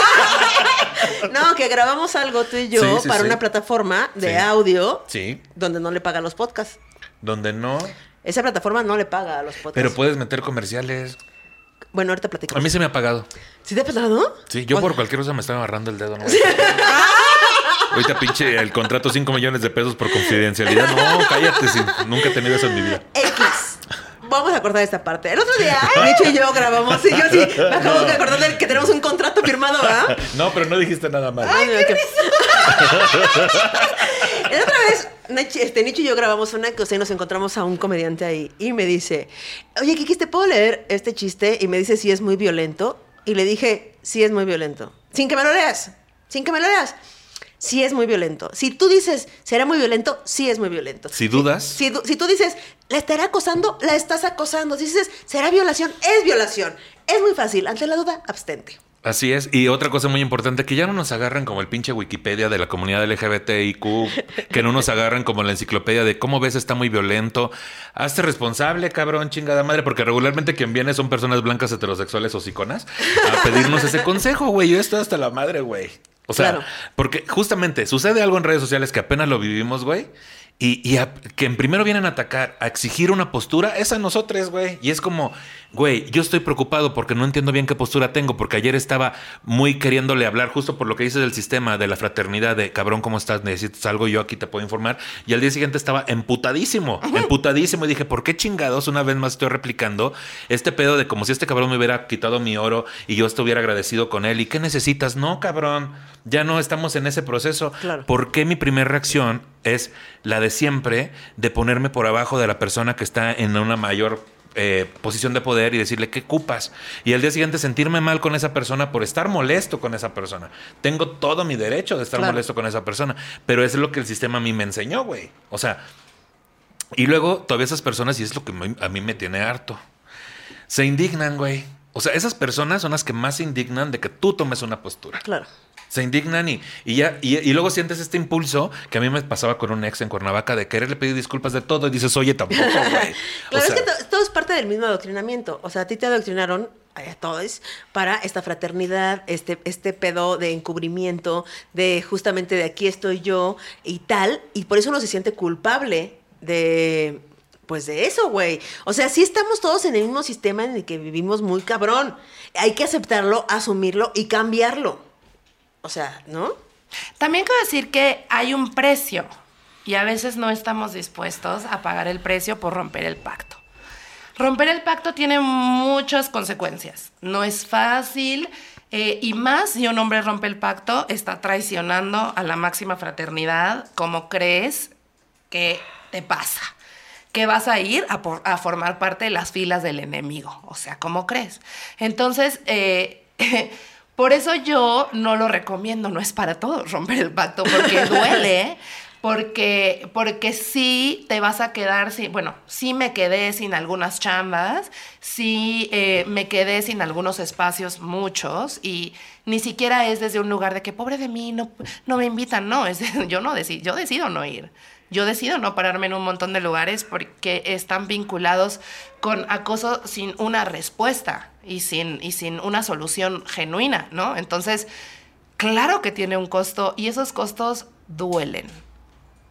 S4: No, que grabamos algo tú y yo para una plataforma de audio
S2: sí.
S4: donde no le paga los podcasts.
S2: Donde no.
S4: Esa plataforma no le paga a los podcasts.
S2: Pero puedes meter comerciales.
S4: Bueno, ahorita platicamos.
S2: A mí se me ha pagado.
S4: ¿Sí te ha pagado?
S2: Sí, yo por cualquier cosa me estaba agarrando el dedo. ¿no? <laughs> Ahorita pinche el contrato 5 millones de pesos por confidencialidad. No, cállate, nunca he tenido eso en mi vida.
S4: X vamos a cortar esta parte. El otro día, Nicho y yo grabamos y yo sí <laughs> me acabo de acordar de que tenemos un contrato firmado, ¿verdad?
S2: No, pero no dijiste nada más.
S4: Ay, qué <laughs> La otra vez, este, Nicho y yo grabamos una cosa y nos encontramos a un comediante ahí y me dice, oye, Kiki, ¿te puedo leer este chiste? Y me dice si es muy violento. Y le dije, sí es muy violento. Sin que me lo leas. Sin que me lo leas sí es muy violento. Si tú dices, será muy violento, sí es muy violento.
S2: Si dudas.
S4: Si, si, tú dices, la estará acosando, la estás acosando. Si dices, será violación, es violación. Es muy fácil. Ante la duda, abstente.
S2: Así es. Y otra cosa muy importante, que ya no nos agarran como el pinche Wikipedia de la comunidad LGBTIQ, que no nos agarran como la enciclopedia de cómo ves está muy violento. Hazte responsable, cabrón, chingada madre, porque regularmente quien viene son personas blancas, heterosexuales o psiconas a pedirnos ese consejo, güey. Yo estoy hasta la madre, güey. O sea, porque justamente sucede algo en redes sociales que apenas lo vivimos, güey. Y, y que en primero vienen a atacar, a exigir una postura, es a nosotros, güey. Y es como, güey, yo estoy preocupado porque no entiendo bien qué postura tengo, porque ayer estaba muy queriéndole hablar justo por lo que dices del sistema, de la fraternidad, de cabrón, ¿cómo estás? Necesitas algo, yo aquí te puedo informar. Y al día siguiente estaba emputadísimo, <laughs> emputadísimo. Y dije, ¿por qué chingados una vez más estoy replicando este pedo de como si este cabrón me hubiera quitado mi oro y yo estuviera agradecido con él? ¿Y qué necesitas? No, cabrón, ya no estamos en ese proceso.
S4: Claro.
S2: ¿Por qué mi primera reacción es la de siempre de ponerme por abajo de la persona que está en una mayor eh, posición de poder y decirle qué cupas. Y al día siguiente sentirme mal con esa persona por estar molesto con esa persona. Tengo todo mi derecho de estar molesto con esa persona, pero es lo que el sistema a mí me enseñó, güey. O sea, y luego todavía esas personas, y es lo que a mí me tiene harto, se indignan, güey. O sea, esas personas son las que más se indignan de que tú tomes una postura.
S4: Claro
S2: se indignan y, y ya, y, luego sientes este impulso que a mí me pasaba con un ex en Cuernavaca de quererle pedir disculpas de todo y dices, oye, tampoco, güey. <laughs>
S4: claro, es que todo es parte del mismo adoctrinamiento. O sea, a ti te adoctrinaron a todos para esta fraternidad, este, este pedo de encubrimiento, de justamente de aquí estoy yo y tal, y por eso uno se siente culpable de, pues de eso, güey. O sea, sí estamos todos en el mismo sistema en el que vivimos muy cabrón. Hay que aceptarlo, asumirlo y cambiarlo. O sea, ¿no?
S3: También quiero decir que hay un precio y a veces no estamos dispuestos a pagar el precio por romper el pacto. Romper el pacto tiene muchas consecuencias. No es fácil eh, y más si un hombre rompe el pacto, está traicionando a la máxima fraternidad como crees que te pasa. que vas a ir a, formar parte de las filas del enemigo. O sea, ¿cómo crees? Entonces, eh, <laughs> por eso yo no lo recomiendo, no es para todos romper el pacto, porque <laughs> duele, porque, porque sí te vas a quedar sin, bueno, sí me quedé sin algunas chambas, sí eh, me quedé sin algunos espacios, muchos, y ni siquiera es desde un lugar de que pobre de mí, no, no me invitan, no, es <laughs> yo no decido, yo decido no ir. Yo decido no pararme en un montón de lugares porque están vinculados con acoso sin una respuesta y sin, y sin una solución genuina, ¿no? Entonces, claro que tiene un costo y esos costos duelen,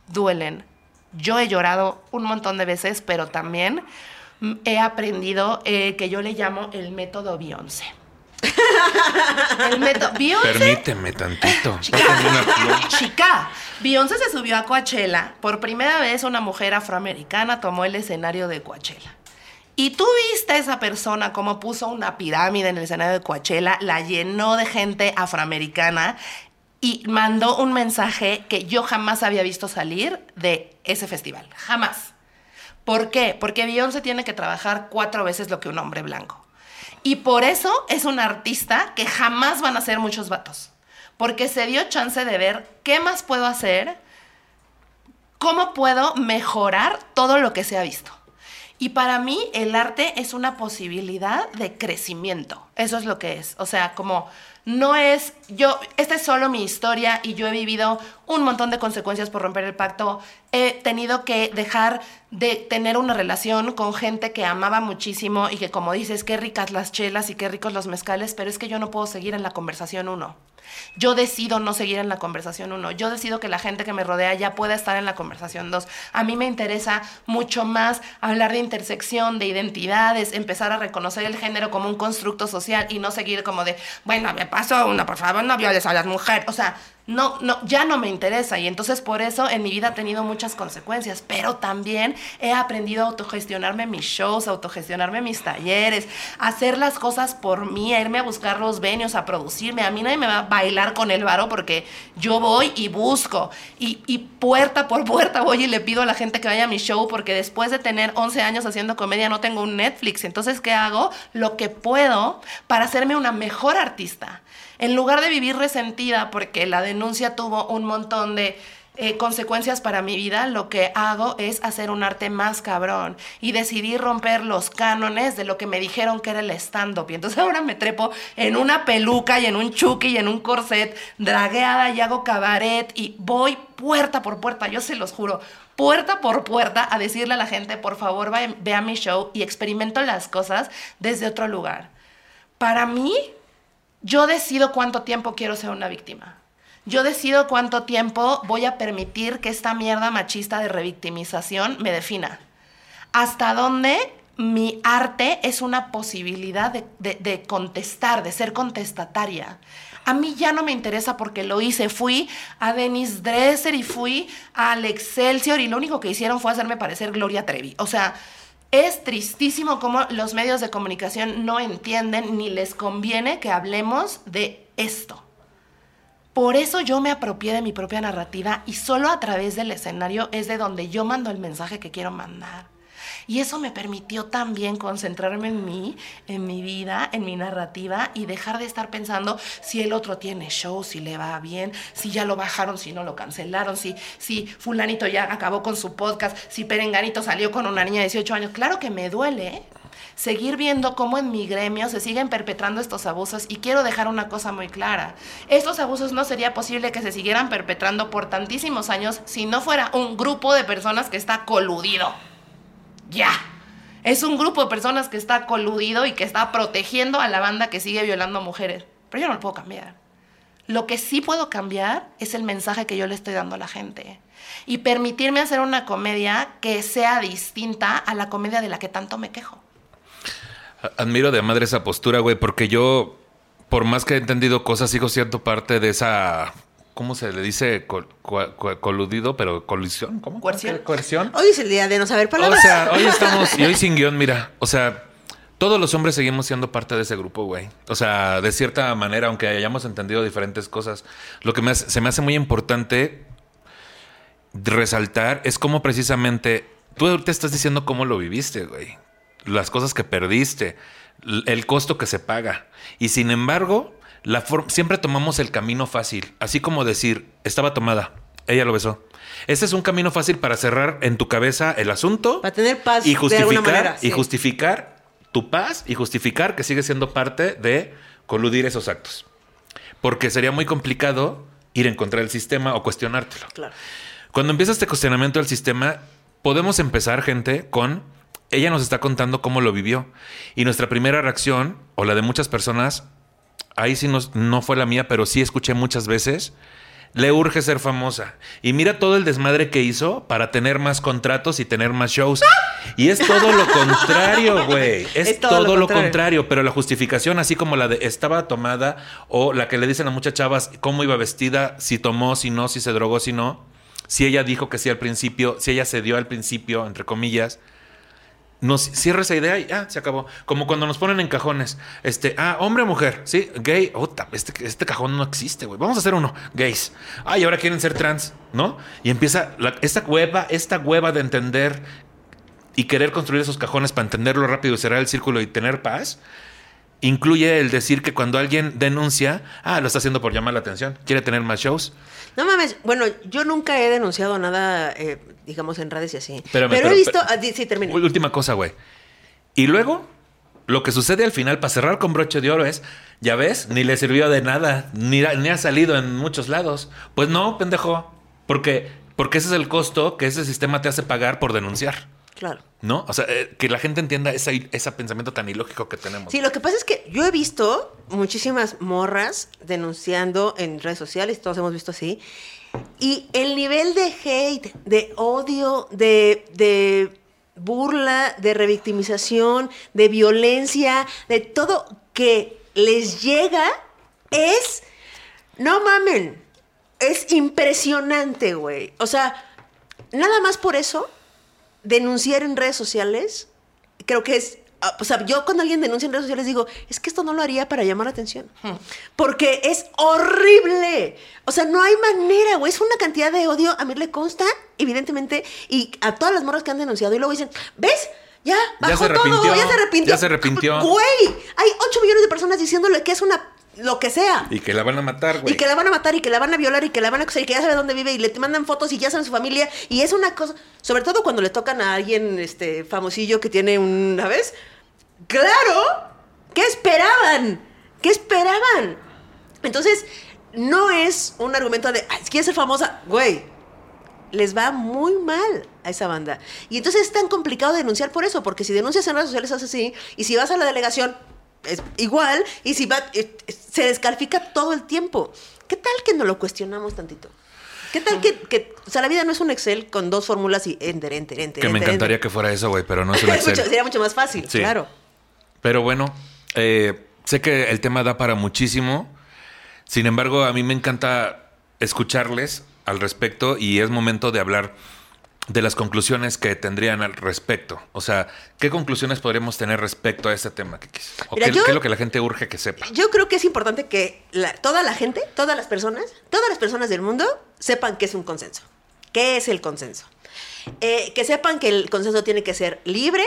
S3: duelen. Yo he llorado un montón de veces, pero también he aprendido eh, que yo le llamo el método Beyoncé. El
S2: Permíteme tantito. <laughs> Una pluma.
S3: Chica, Beyoncé se subió a Coachella. Por primera vez una mujer afroamericana tomó el escenario de Coachella. Y tú viste a esa persona cómo puso una pirámide en el escenario de Coachella, la llenó de gente afroamericana y mandó un mensaje que yo jamás había visto salir de ese festival. Jamás. ¿Por qué? Porque Beyoncé tiene que trabajar cuatro veces lo que un hombre blanco. Y por eso es una artista que jamás van a ser muchos vatos. Porque se dio chance de ver qué más puedo hacer, cómo puedo mejorar todo lo que se ha visto. Y para mí el arte es una posibilidad de crecimiento. Eso es lo que es. O sea, como no es yo, esta es solo mi historia y yo he vivido un montón de consecuencias por romper el pacto. He tenido que dejar de tener una relación con gente que amaba muchísimo y que como dices, qué ricas las chelas y qué ricos los mezcales, pero es que yo no puedo seguir en la conversación uno. Yo decido no seguir en la conversación uno. Yo decido que la gente que me rodea ya pueda estar en la conversación dos. A mí me interesa mucho más hablar de intersección, de identidades, empezar a reconocer el género como un constructo social y no seguir como de, bueno, me pasó una, por favor, no violes a las mujeres. O sea, no, no, ya no me interesa. Y entonces por eso en mi vida ha tenido muchas consecuencias. Pero también he aprendido a autogestionarme mis shows, a autogestionarme mis talleres, a hacer las cosas por mí, a irme a buscar los venios, a producirme. A mí nadie me va a bailar con el varo porque yo voy y busco. Y, y puerta por puerta voy y le pido a la gente que vaya a mi show porque después de tener 11 años haciendo comedia no tengo un Netflix. Entonces, ¿qué hago? Lo que puedo para hacerme una mejor artista. En lugar de vivir resentida porque la denuncia tuvo un montón de eh, consecuencias para mi vida, lo que hago es hacer un arte más cabrón y decidí romper los cánones de lo que me dijeron que era el stand-up. Y entonces ahora me trepo en una peluca y en un chuki y en un corset, dragueada y hago cabaret y voy puerta por puerta, yo se los juro, puerta por puerta a decirle a la gente, por favor, vea mi show y experimento las cosas desde otro lugar. Para mí, yo decido cuánto tiempo quiero ser una víctima. Yo decido cuánto tiempo voy a permitir que esta mierda machista de revictimización me defina. Hasta dónde mi arte es una posibilidad de, de- contestar, de ser contestataria. A mí ya no me interesa porque lo hice. Fui a Dennis Dresser y fui al Excelsior y lo único que hicieron fue hacerme parecer Gloria Trevi. O sea, es tristísimo cómo los medios de comunicación no entienden ni les conviene que hablemos de esto. Por eso yo me apropié de mi propia narrativa y solo a través del escenario es de donde yo mando el mensaje que quiero mandar. Y eso me permitió también concentrarme en mí, en mi vida, en mi narrativa y dejar de estar pensando si el otro tiene show, si le va bien, si ya lo bajaron, si no lo cancelaron, si, si fulanito ya acabó con su podcast, si Perenganito salió con una niña de 18 años. Claro que me duele seguir viendo cómo en mi gremio se siguen perpetrando estos abusos y quiero dejar una cosa muy clara. Estos abusos no sería posible que se siguieran perpetrando por tantísimos años si no fuera un grupo de personas que está coludido. Ya. Es un grupo de personas que está coludido y que está protegiendo a la banda que sigue violando mujeres. Pero yo no lo puedo cambiar. Lo que sí puedo cambiar es el mensaje que yo le estoy dando a la gente. Y permitirme hacer una comedia que sea distinta a la comedia de la que tanto me quejo.
S2: Admiro de madre esa postura, güey, porque yo, por más que he entendido cosas, sigo siendo parte de esa. ¿Cómo se le dice? Col- coludido, pero colisión. ¿Cómo?
S3: Coerción.
S2: Coerción.
S4: Hoy es el día de no saber
S2: O
S4: palabras.
S2: sea, hoy <laughs> estamos. Y hoy sin guion, mira. O sea, todos los hombres seguimos siendo parte de ese grupo, güey. O sea, de cierta manera, aunque hayamos entendido diferentes cosas, lo que me hace- se me hace muy importante resaltar es cómo precisamente tú ahorita estás diciendo cómo lo viviste, güey. Las cosas que perdiste, el costo que se paga. Y sin embargo, la siempre tomamos el camino fácil. Así como decir, estaba tomada, ella lo besó. Ese es un camino fácil para cerrar en tu cabeza el asunto.
S4: Para tener paz
S2: y
S4: de
S2: justificar,
S4: alguna manera,
S2: y
S4: sí.
S2: justificar tu paz y justificar que sigue siendo parte de coludir esos actos. Porque sería muy complicado ir en contra del sistema o cuestionártelo.
S4: Claro.
S2: Cuando empieza este cuestionamiento del sistema, podemos empezar, gente, con ella nos está contando cómo lo vivió. Y nuestra primera reacción, o la de muchas personas, ahí sí no fue la mía, pero sí escuché muchas veces, le urge ser famosa. Y mira todo el desmadre que hizo para tener más contratos y tener más shows. Y es todo lo contrario, güey. <laughs> Es,
S4: Es
S2: todo,
S4: todo lo
S2: lo
S4: contrario.
S2: contrario. Pero la justificación, así como la de estaba tomada, o la que le dicen a muchas chavas cómo iba vestida, si tomó, si no, si se drogó, si no. Si ella dijo que sí al principio, si ella cedió al principio, entre comillas, nos cierra esa idea y ya se acabó. Como cuando nos ponen en cajones. Este, ah, hombre o mujer, sí, gay. Ota, este, este cajón no existe, güey. Vamos a hacer uno, gays. Ah, y ahora quieren ser trans, ¿no? Y empieza la- esta hueva, esta hueva de entender y querer construir esos cajones para entenderlo rápido y cerrar el círculo y tener paz. Incluye el decir que cuando alguien denuncia, ah, lo está haciendo por llamar la atención, quiere tener más shows.
S4: No mames, bueno, yo nunca he denunciado nada, eh, digamos, en redes y así.
S2: Espérame,
S4: pero
S2: pero-
S4: he visto.
S2: pero-
S4: ah, sí, termina.
S2: Última cosa, güey. Y luego, lo que sucede al final, para cerrar con broche de oro, es, ya ves, ni le sirvió de nada, ni, ni ha salido en muchos lados. Pues no, pendejo. Porque, porque ese es el costo que ese sistema te hace pagar por denunciar.
S4: Claro.
S2: ¿No? O sea, eh, que la gente entienda ese, ese pensamiento tan ilógico que tenemos.
S4: Sí, lo que pasa es que yo he visto muchísimas morras denunciando en redes sociales, todos hemos visto así, y el nivel de hate, de odio, de, de burla, de revictimización, de violencia, de todo que les llega es, no mamen, es impresionante, güey. O sea, nada más por eso, denunciar en redes sociales, creo que es. ah, O sea, yo cuando alguien denuncia en redes sociales digo, es que esto no lo haría para llamar la atención. Porque es horrible. O sea, no hay manera, güey. Es una cantidad de odio. A mí le consta, evidentemente, y a todas las morras que han denunciado. Y luego dicen, ¿ves? Ya,
S2: Ya
S4: bajó
S2: se
S4: todo, ya se arrepintió.
S2: ya se arrepintió.
S4: Güey, hay 8 millones de personas diciéndole que es una. Lo que sea.
S2: Y que la van a matar, güey.
S4: Y que la van a matar y que la van a violar y que la van a acusar y que ya sabe dónde vive y le mandan fotos y ya saben su familia. Y es una cosa, sobre todo cuando le tocan a alguien este, famosillo que tiene una vez. ¡Claro! ¿Qué esperaban? ¿Qué esperaban? Entonces, no es un argumento de, "Ay, ¿quieres ser famosa? Güey, les va muy mal a esa banda. Y entonces es tan complicado denunciar por eso, porque si denuncias en redes sociales es así, y si vas a la delegación es igual, y si va, eh, eh, se descalifica todo el tiempo. ¿Qué tal que no lo cuestionamos tantito? ¿Qué tal que, que- o sea, la vida no es un Excel con dos fórmulas y enter, enter, enter,
S2: Que me
S4: enter,
S2: encantaría
S4: enter?
S2: que fuera eso, güey, pero no es <laughs> un Excel.
S4: sería mucho más fácil,
S2: Sí.
S4: claro.
S2: Pero bueno, eh, sé que el tema da para muchísimo. Sin embargo, a mí me encanta escucharles al respecto y es momento de hablar de las conclusiones que tendrían al respecto. O sea, ¿qué conclusiones podríamos tener respecto a este tema, Kikis? ¿O
S4: Mira,
S2: qué,
S4: yo-
S2: qué es lo que la gente urge que sepa?
S4: Yo creo que es importante que la- toda la gente, todas las personas, todas las personas del mundo sepan qué es un consenso. ¿Qué es el consenso? Eh, que sepan que el consenso tiene que ser libre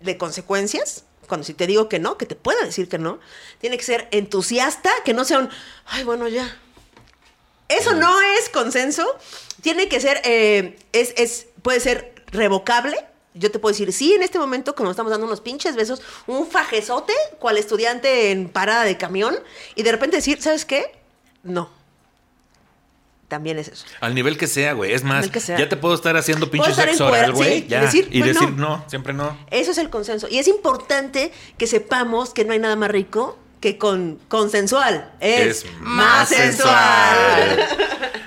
S4: de consecuencias. Cuando si te digo que no, que te pueda decir que no. Tiene que ser entusiasta, que no sea un, ay, bueno, ya. Eso no es consenso. Tiene que ser, eh, es, es, puede ser revocable. Yo te puedo decir, sí, en este momento, como estamos dando unos pinches besos, un fajezote, cual estudiante en parada de camión, y de repente decir, ¿sabes qué? No. También es eso.
S2: Al nivel que sea, güey. Es más, ya te puedo estar haciendo pinche sexo oral, güey.
S4: sí, y decir,
S2: y
S4: pues,
S2: decir
S4: no.
S2: no, siempre no.
S4: Eso es el consenso. Y es importante que sepamos que no hay nada más rico que con consensual. Es, más sensual.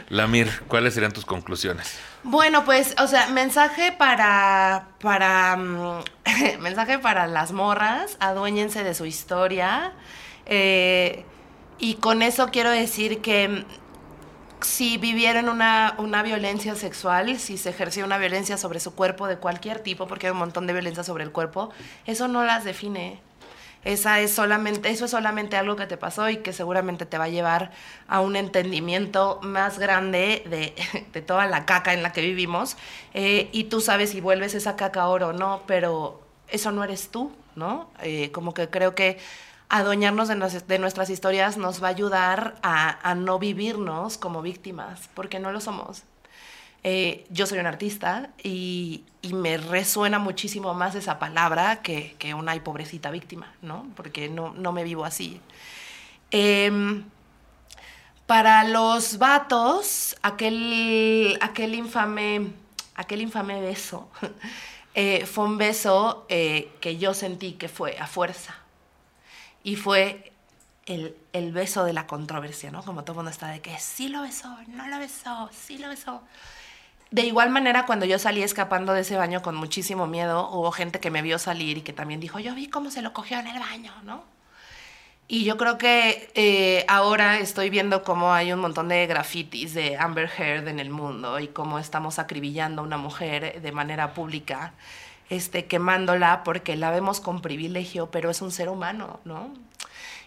S2: Lamir, ¿cuáles serían tus conclusiones?
S3: Bueno, pues, o sea, mensaje para, para, mm, <laughs> mensaje para las morras, aduéñense de su historia. eh, y con eso quiero decir que mm, si vivieron una, una violencia sexual, si se ejerció una violencia sobre su cuerpo de cualquier tipo, porque hay un montón de violencia sobre el cuerpo, eso no las define. Esa es solamente, eso es solamente algo que te pasó y que seguramente te va a llevar a un entendimiento más grande de, <laughs> de toda la caca en la que vivimos. Eh, y tú sabes si vuelves esa caca oro o no, pero eso no eres tú, ¿no? Eh, como que creo que adueñarnos de, nos- de nuestras historias nos va a ayudar a, a no vivirnos como víctimas, porque no lo somos. Eh, yo soy un artista y, y me resuena muchísimo más esa palabra que, una "Ay, pobrecita víctima, ¿no? Porque no, no me vivo así. Em, para los vatos, aquel, aquel, infame, aquel infame beso <laughs> eh, fue un beso eh, que yo sentí que fue a fuerza. Y fue el, el beso de la controversia, ¿no? Como todo el mundo está de que sí lo besó, no lo besó, sí lo besó. De igual manera, cuando yo salí escapando de ese baño con muchísimo miedo, hubo gente que me vio salir y que también dijo, yo vi cómo se lo cogió en el baño, ¿no? Y yo creo que eh, ahora estoy viendo cómo hay un montón de grafitis de Amber Heard en el mundo y cómo estamos acribillando a una mujer de manera pública, este, quemándola porque la vemos con privilegio, pero es un ser humano, ¿no?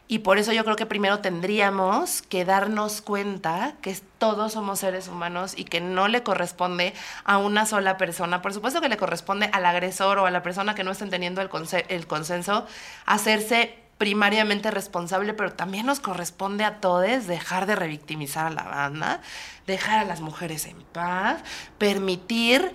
S3: Y por eso yo creo que primero tendríamos que darnos cuenta que todos somos seres humanos y que no le corresponde a una sola persona. Por supuesto que le corresponde al agresor o a la persona que no está teniendo el, el consenso hacerse primariamente responsable, pero también nos corresponde a todos dejar de revictimizar a la banda, dejar a las mujeres en paz, permitir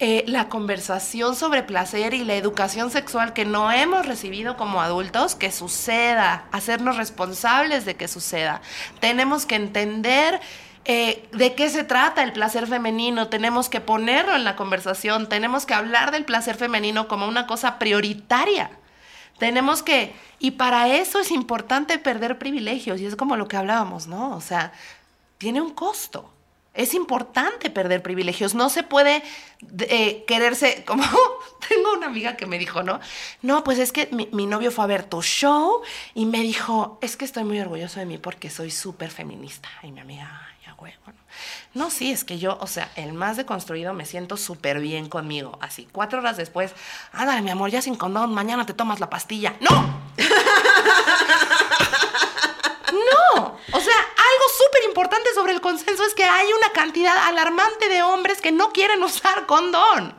S3: eh, la conversación sobre placer y la educación sexual que no hemos recibido como adultos, que suceda, hacernos responsables de que suceda. Tenemos que entender eh, de qué se trata el placer femenino, tenemos que ponerlo en la conversación, tenemos que hablar del placer femenino como una cosa prioritaria. Tenemos que, y para eso es importante perder privilegios, y es como lo que hablábamos, ¿no? O sea, tiene un costo. Es importante perder privilegios. No se puede eh, quererse, <laughs> como tengo una amiga que me dijo, ¿no? No, pues es que mi, novio fue a ver tu show y me dijo, es que estoy muy orgulloso de mí porque soy súper feminista. Y mi amiga, ay, huevo, ¿no? No, sí, es que yo, o sea, el más deconstruido me siento súper bien conmigo. Así, cuatro horas después, ándale, mi amor, ya sin condón, mañana te tomas la pastilla. ¡No! <laughs> No, o sea, importante sobre el consenso es que hay una cantidad alarmante de hombres que no quieren usar condón.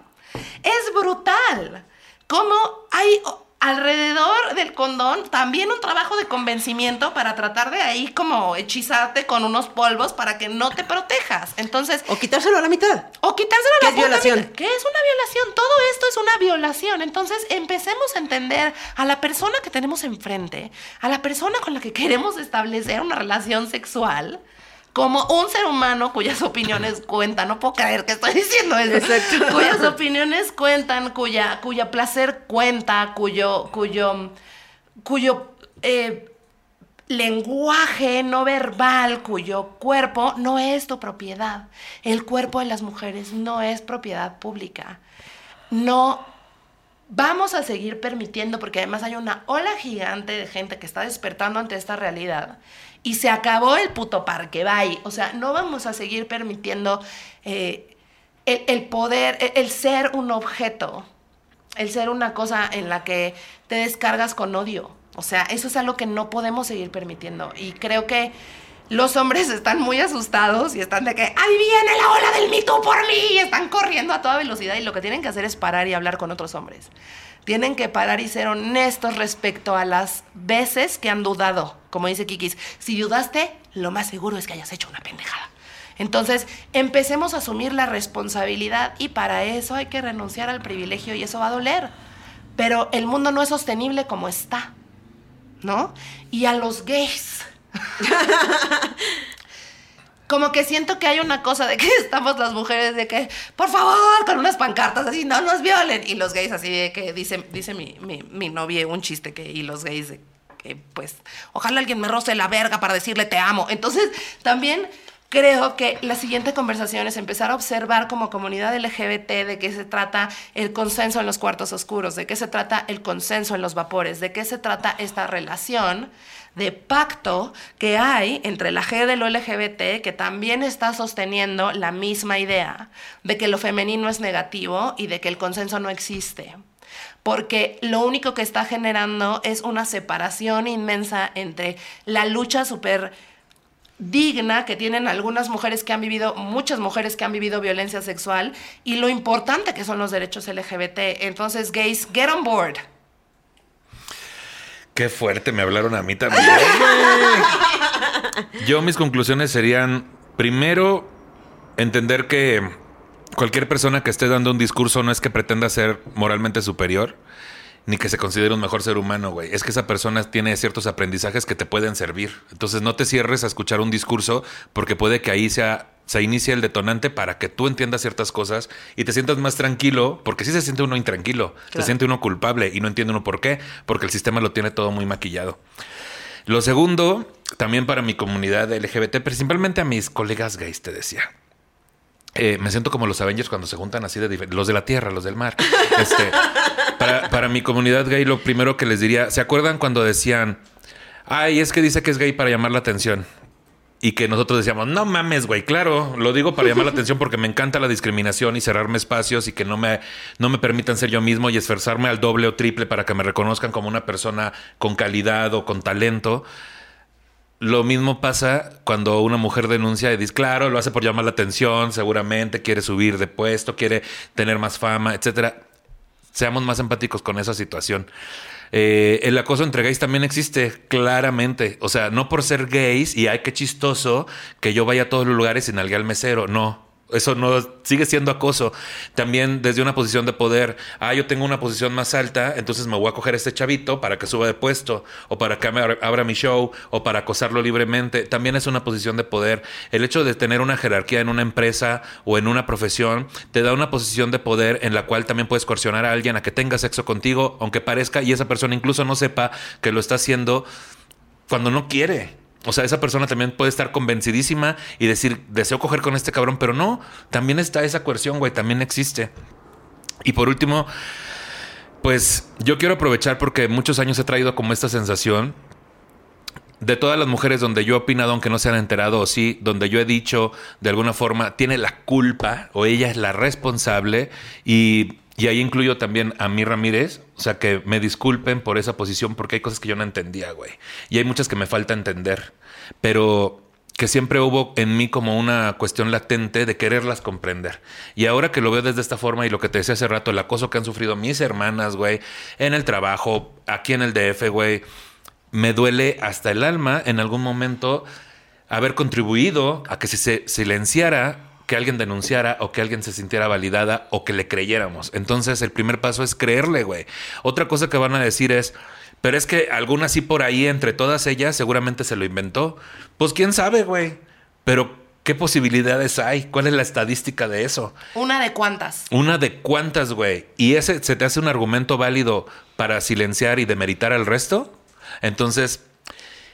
S3: Es brutal. Como hay alrededor del condón también un trabajo de convencimiento para tratar de ahí como hechizarte con unos polvos para que no te protejas. Entonces,
S4: O quitárselo a la mitad.
S3: o quitárselo a
S4: ¿Qué
S3: la
S4: es
S3: puta
S4: violación?
S3: ¿Qué es una violación? Todo esto es una violación. Entonces, empecemos a entender a la persona que tenemos enfrente, a la persona con la que queremos establecer una relación sexual, como un ser humano cuyas opiniones <laughs> cuentan. No puedo creer que estoy diciendo eso.
S4: Exacto. <laughs>
S3: Cuyas opiniones cuentan, cuya, cuya placer cuenta, cuyo, cuyo, cuyo eh, lenguaje no verbal cuyo cuerpo no es tu propiedad. El cuerpo de las mujeres no es propiedad pública. No vamos a seguir permitiendo, porque además hay una ola gigante de gente que está despertando ante esta realidad y se acabó el puto parque, bye. O sea, no vamos a seguir permitiendo eh, el, poder, el- el ser un objeto, el ser una cosa en la que te descargas con odio. O sea, eso es algo que no podemos seguir permitiendo. Y creo que los hombres <laughs> están muy asustados y están de que ahí viene la ola del Me Too por mí y están corriendo a toda velocidad y lo que tienen que hacer es parar y hablar con otros hombres. Tienen que parar y ser honestos respecto a las veces que han dudado. Como dice Kikis, si dudaste, lo más seguro es que hayas hecho una pendejada. Entonces, empecemos a asumir la responsabilidad y para eso hay que renunciar al privilegio y eso va a doler. Pero el mundo no es sostenible como está, ¿no? Y a los gays. <laughs> Como que siento que hay una cosa de que <laughs> estamos las mujeres de que, por favor, con unas pancartas así, no nos violen. Y los gays así de que dice, dice mi, mi, mi novia un chiste que, y los gays de que, pues, ojalá alguien me roce la verga para decirle te amo. Entonces, también creo que la siguiente conversación es empezar a observar como comunidad LGBT de qué se trata el consenso en los cuartos oscuros, de qué se trata el consenso en los vapores, de qué se trata esta relación de pacto que hay entre la G de lo LGBT, que también está sosteniendo la misma idea de que lo femenino es negativo y de que el consenso no existe. porque lo único que está generando es una separación inmensa entre la lucha súper digna que tienen algunas mujeres que han vivido, muchas mujeres que han vivido violencia sexual y lo importante que son los derechos LGBT. Entonces, gays, get on board.
S2: Qué fuerte, me hablaron a mí también. <laughs> Yo mis conclusiones serían, primero, entender que cualquier persona que esté dando un discurso no es que pretenda ser moralmente superior, ni que se considere un mejor ser humano, güey. Es que esa persona tiene ciertos aprendizajes que te pueden servir. Entonces no te cierres a escuchar un discurso porque puede que ahí sea se inicie el detonante para que tú entiendas ciertas cosas y te sientas más tranquilo, porque sí se siente uno intranquilo, se siente uno culpable y no entiende uno por qué, porque el sistema lo tiene todo muy maquillado. Lo segundo, también para mi comunidad LGBT, principalmente a mis colegas gays, te decía. Eh, me siento como los Avengers cuando se juntan así de los de la tierra, los del mar. <laughs> Este, para, para mi comunidad gay, lo primero que les diría, ¿se acuerdan cuando decían, ay, es que dice que es gay para llamar la atención? Y que nosotros decíamos, no mames, güey, claro, lo digo para llamar la atención porque me encanta la discriminación y cerrarme espacios y que no me, no me permitan ser yo mismo y esforzarme al doble o triple para que me reconozcan como una persona con calidad o con talento. Lo mismo pasa cuando una mujer denuncia y dice, claro, lo hace por llamar la atención, seguramente quiere subir de puesto, quiere tener más fama, etcétera. Seamos más empáticos con esa situación. Eh, el acoso entre gays también existe claramente. O sea, no por ser gays y ay, qué chistoso que yo vaya a todos los lugares sin alguien al mesero. No. Eso no sigue siendo acoso. También desde una posición de poder, ah, yo tengo una posición más alta, entonces me voy a coger este chavito para que suba de puesto, o para que abra mi show, o para acosarlo libremente. También es una posición de poder. El hecho de tener una jerarquía en una empresa o en una profesión te da una posición de poder en la cual también puedes coercionar a alguien a que tenga sexo contigo, aunque parezca y esa persona incluso no sepa que lo está haciendo cuando no quiere. O sea, esa persona también puede estar convencidísima y decir, deseo coger con este cabrón, pero no, también está esa coerción, güey, también existe. Y por último, pues yo quiero aprovechar porque muchos años he traído como esta sensación de todas las mujeres donde yo he opinado, aunque no se han enterado o sí, donde yo he dicho de alguna forma, tiene la culpa o ella es la responsable y y ahí incluyo también a mi Ramírez, o sea, que me disculpen por esa posición porque hay cosas que yo no entendía, güey. Y hay muchas que me falta entender, pero que siempre hubo en mí como una cuestión latente de quererlas comprender. Y ahora que lo veo desde esta forma y lo que te decía hace rato, el acoso que han sufrido mis hermanas, güey, en el trabajo, aquí en el DF, güey, me duele hasta el alma en algún momento haber contribuido a que se silenciara que alguien denunciara o que alguien se sintiera validada o que le creyéramos. Entonces el primer paso es creerle, güey. Otra cosa que van a decir es, pero es que alguna sí por ahí, entre todas ellas, seguramente se lo inventó. Pues quién sabe, güey. Pero ¿qué posibilidades hay? ¿Cuál es la estadística de eso?
S3: Una de cuántas.
S2: Una de cuántas, güey. ¿Y ese se te hace un argumento válido para silenciar y demeritar al resto? Entonces,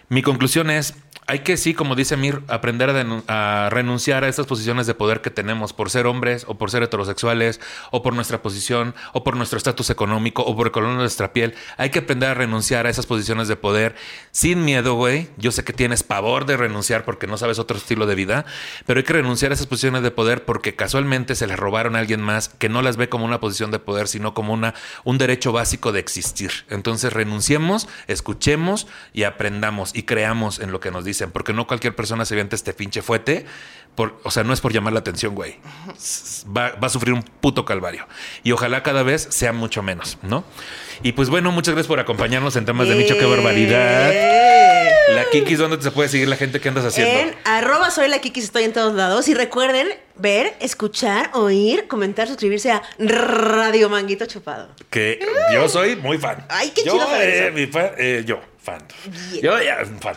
S2: mi conclusión es, hay que, sí, como dice Mir, aprender a, renunciar a estas posiciones de poder que tenemos por ser hombres o por ser heterosexuales o por nuestra posición o por nuestro estatus económico o por el color de nuestra piel. Hay que aprender a renunciar a esas posiciones de poder sin miedo, güey. Yo sé que tienes pavor de renunciar porque no sabes otro estilo de vida, pero hay que renunciar a esas posiciones de poder porque casualmente se les robaron a alguien más que no las ve como una posición de poder, sino como una, un derecho básico de existir. Entonces renunciemos, escuchemos y aprendamos y creamos en lo que nos dice porque no cualquier persona se viente este pinche fuete. Por, o sea, no es por llamar la atención, güey. Va, a sufrir un puto calvario. Y ojalá cada vez sea mucho menos, ¿no? Y pues bueno, muchas gracias por acompañarnos en temas de nicho. ¡Qué barbaridad! Kikis, ¿dónde se puede seguir la gente que andas haciendo?
S4: En arroba soy la Kikis, estoy en todos lados. Y recuerden ver, escuchar, oír, comentar, suscribirse a Radio Manguito Chupado.
S2: Que yo soy muy fan.
S4: Ay, qué
S2: chido. Eh, mi fan, eh, yo fan. Yo ya, fan.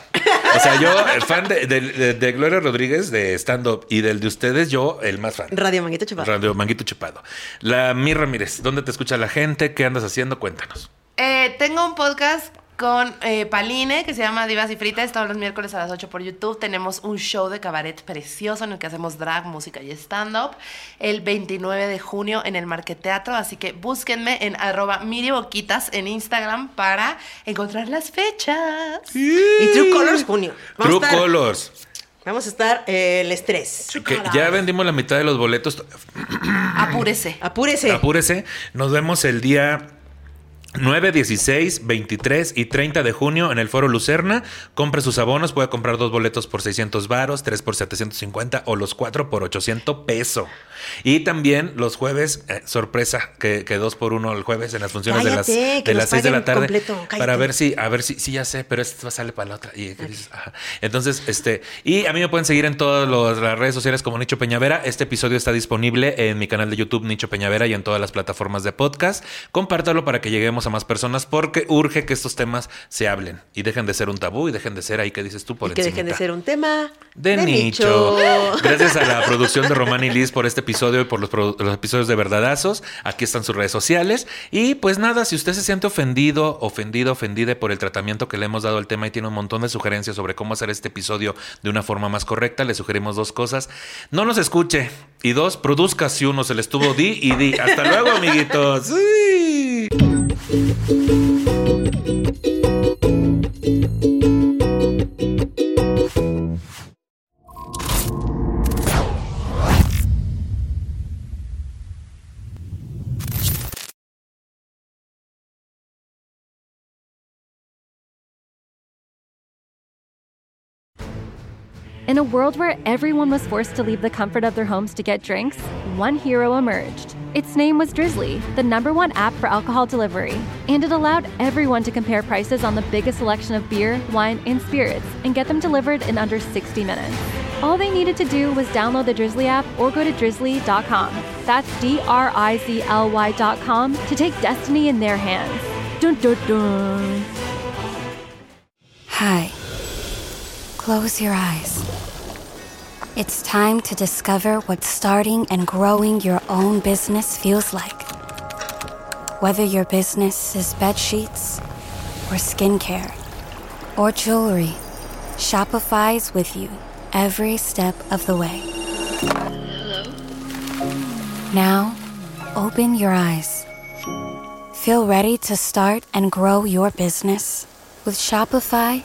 S2: O sea, yo, el fan de, Gloria Rodríguez, de stand-up, y del de ustedes, yo, el más fan.
S4: Radio Manguito Chupado.
S2: Radio Manguito Chupado. La Mi Ramírez, ¿dónde te escucha la gente? ¿Qué andas haciendo? Cuéntanos.
S3: Eh, tengo un podcast con eh, Paline, que se llama Divas y Fritas, todos los miércoles a las 8 por YouTube. Tenemos un show de cabaret precioso en el que hacemos drag, música y stand-up el 29 de junio en el Marqueteatro. Así que búsquenme en arroba miriboquitas en Instagram para encontrar las fechas.
S4: Y True Colors junio.
S2: True Colors.
S4: Vamos a estar eh, el estrés.
S2: ya vendimos la mitad de los boletos.
S3: Apúrese.
S4: Apúrese.
S2: Apúrese. Nos vemos el día 9, 16, 23 y 30 de junio en el Foro Lucerna. Compre sus abonos, puede comprar dos boletos por 600 varos, tres por 750 o los cuatro por 800 pesos. Y también los jueves, eh, sorpresa, que, que dos por uno el jueves en las funciones
S4: Cállate,
S2: de las, de las 6 de la tarde.
S4: completo,
S2: para ver si, a ver si, sí ya sé, pero esto sale para la otra. Entonces, este, y a mí me pueden seguir en todas las redes sociales como Nicho Peñavera. Este episodio está disponible en mi canal de YouTube Nicho Peñavera y en todas las plataformas de podcast. Compártalo para que lleguemos a más personas porque urge que estos temas se hablen y dejen de ser un tabú y dejen de ser ahí que dices tú por
S4: Y que dejen de ser un tema
S2: De, nicho. <laughs> Gracias a la producción de Román y Liz por este episodio y por los, episodios de Verdadazos. Aquí están sus redes sociales. Y pues nada, si usted se siente ofendido, ofendido, ofendida por el tratamiento que le hemos dado al tema y tiene un montón de sugerencias sobre cómo hacer este episodio de una forma más correcta, le sugerimos dos cosas. No nos escuche. Y dos, produzca si uno se le estuvo di y di. Hasta luego, amiguitos. Uy.
S5: In a world where everyone was forced to leave the comfort of their homes to get drinks, one hero emerged. Its name was Drizzly, the number one app for alcohol delivery, and it allowed everyone to compare prices on the biggest selection of beer, wine, and spirits and get them delivered in under 60 minutes. All they needed to do was download the Drizzly app or go to drizzly.com. That's D R I Z L Y.com to take destiny in their hands. Dun dun dun.
S6: Hi. Close your eyes. It's time to discover what starting and growing your own business feels like. Whether your business is bed sheets or skincare or jewelry, Shopify's with you every step of the way. Hello? Now, open your eyes. Feel ready to start and grow your business? With Shopify,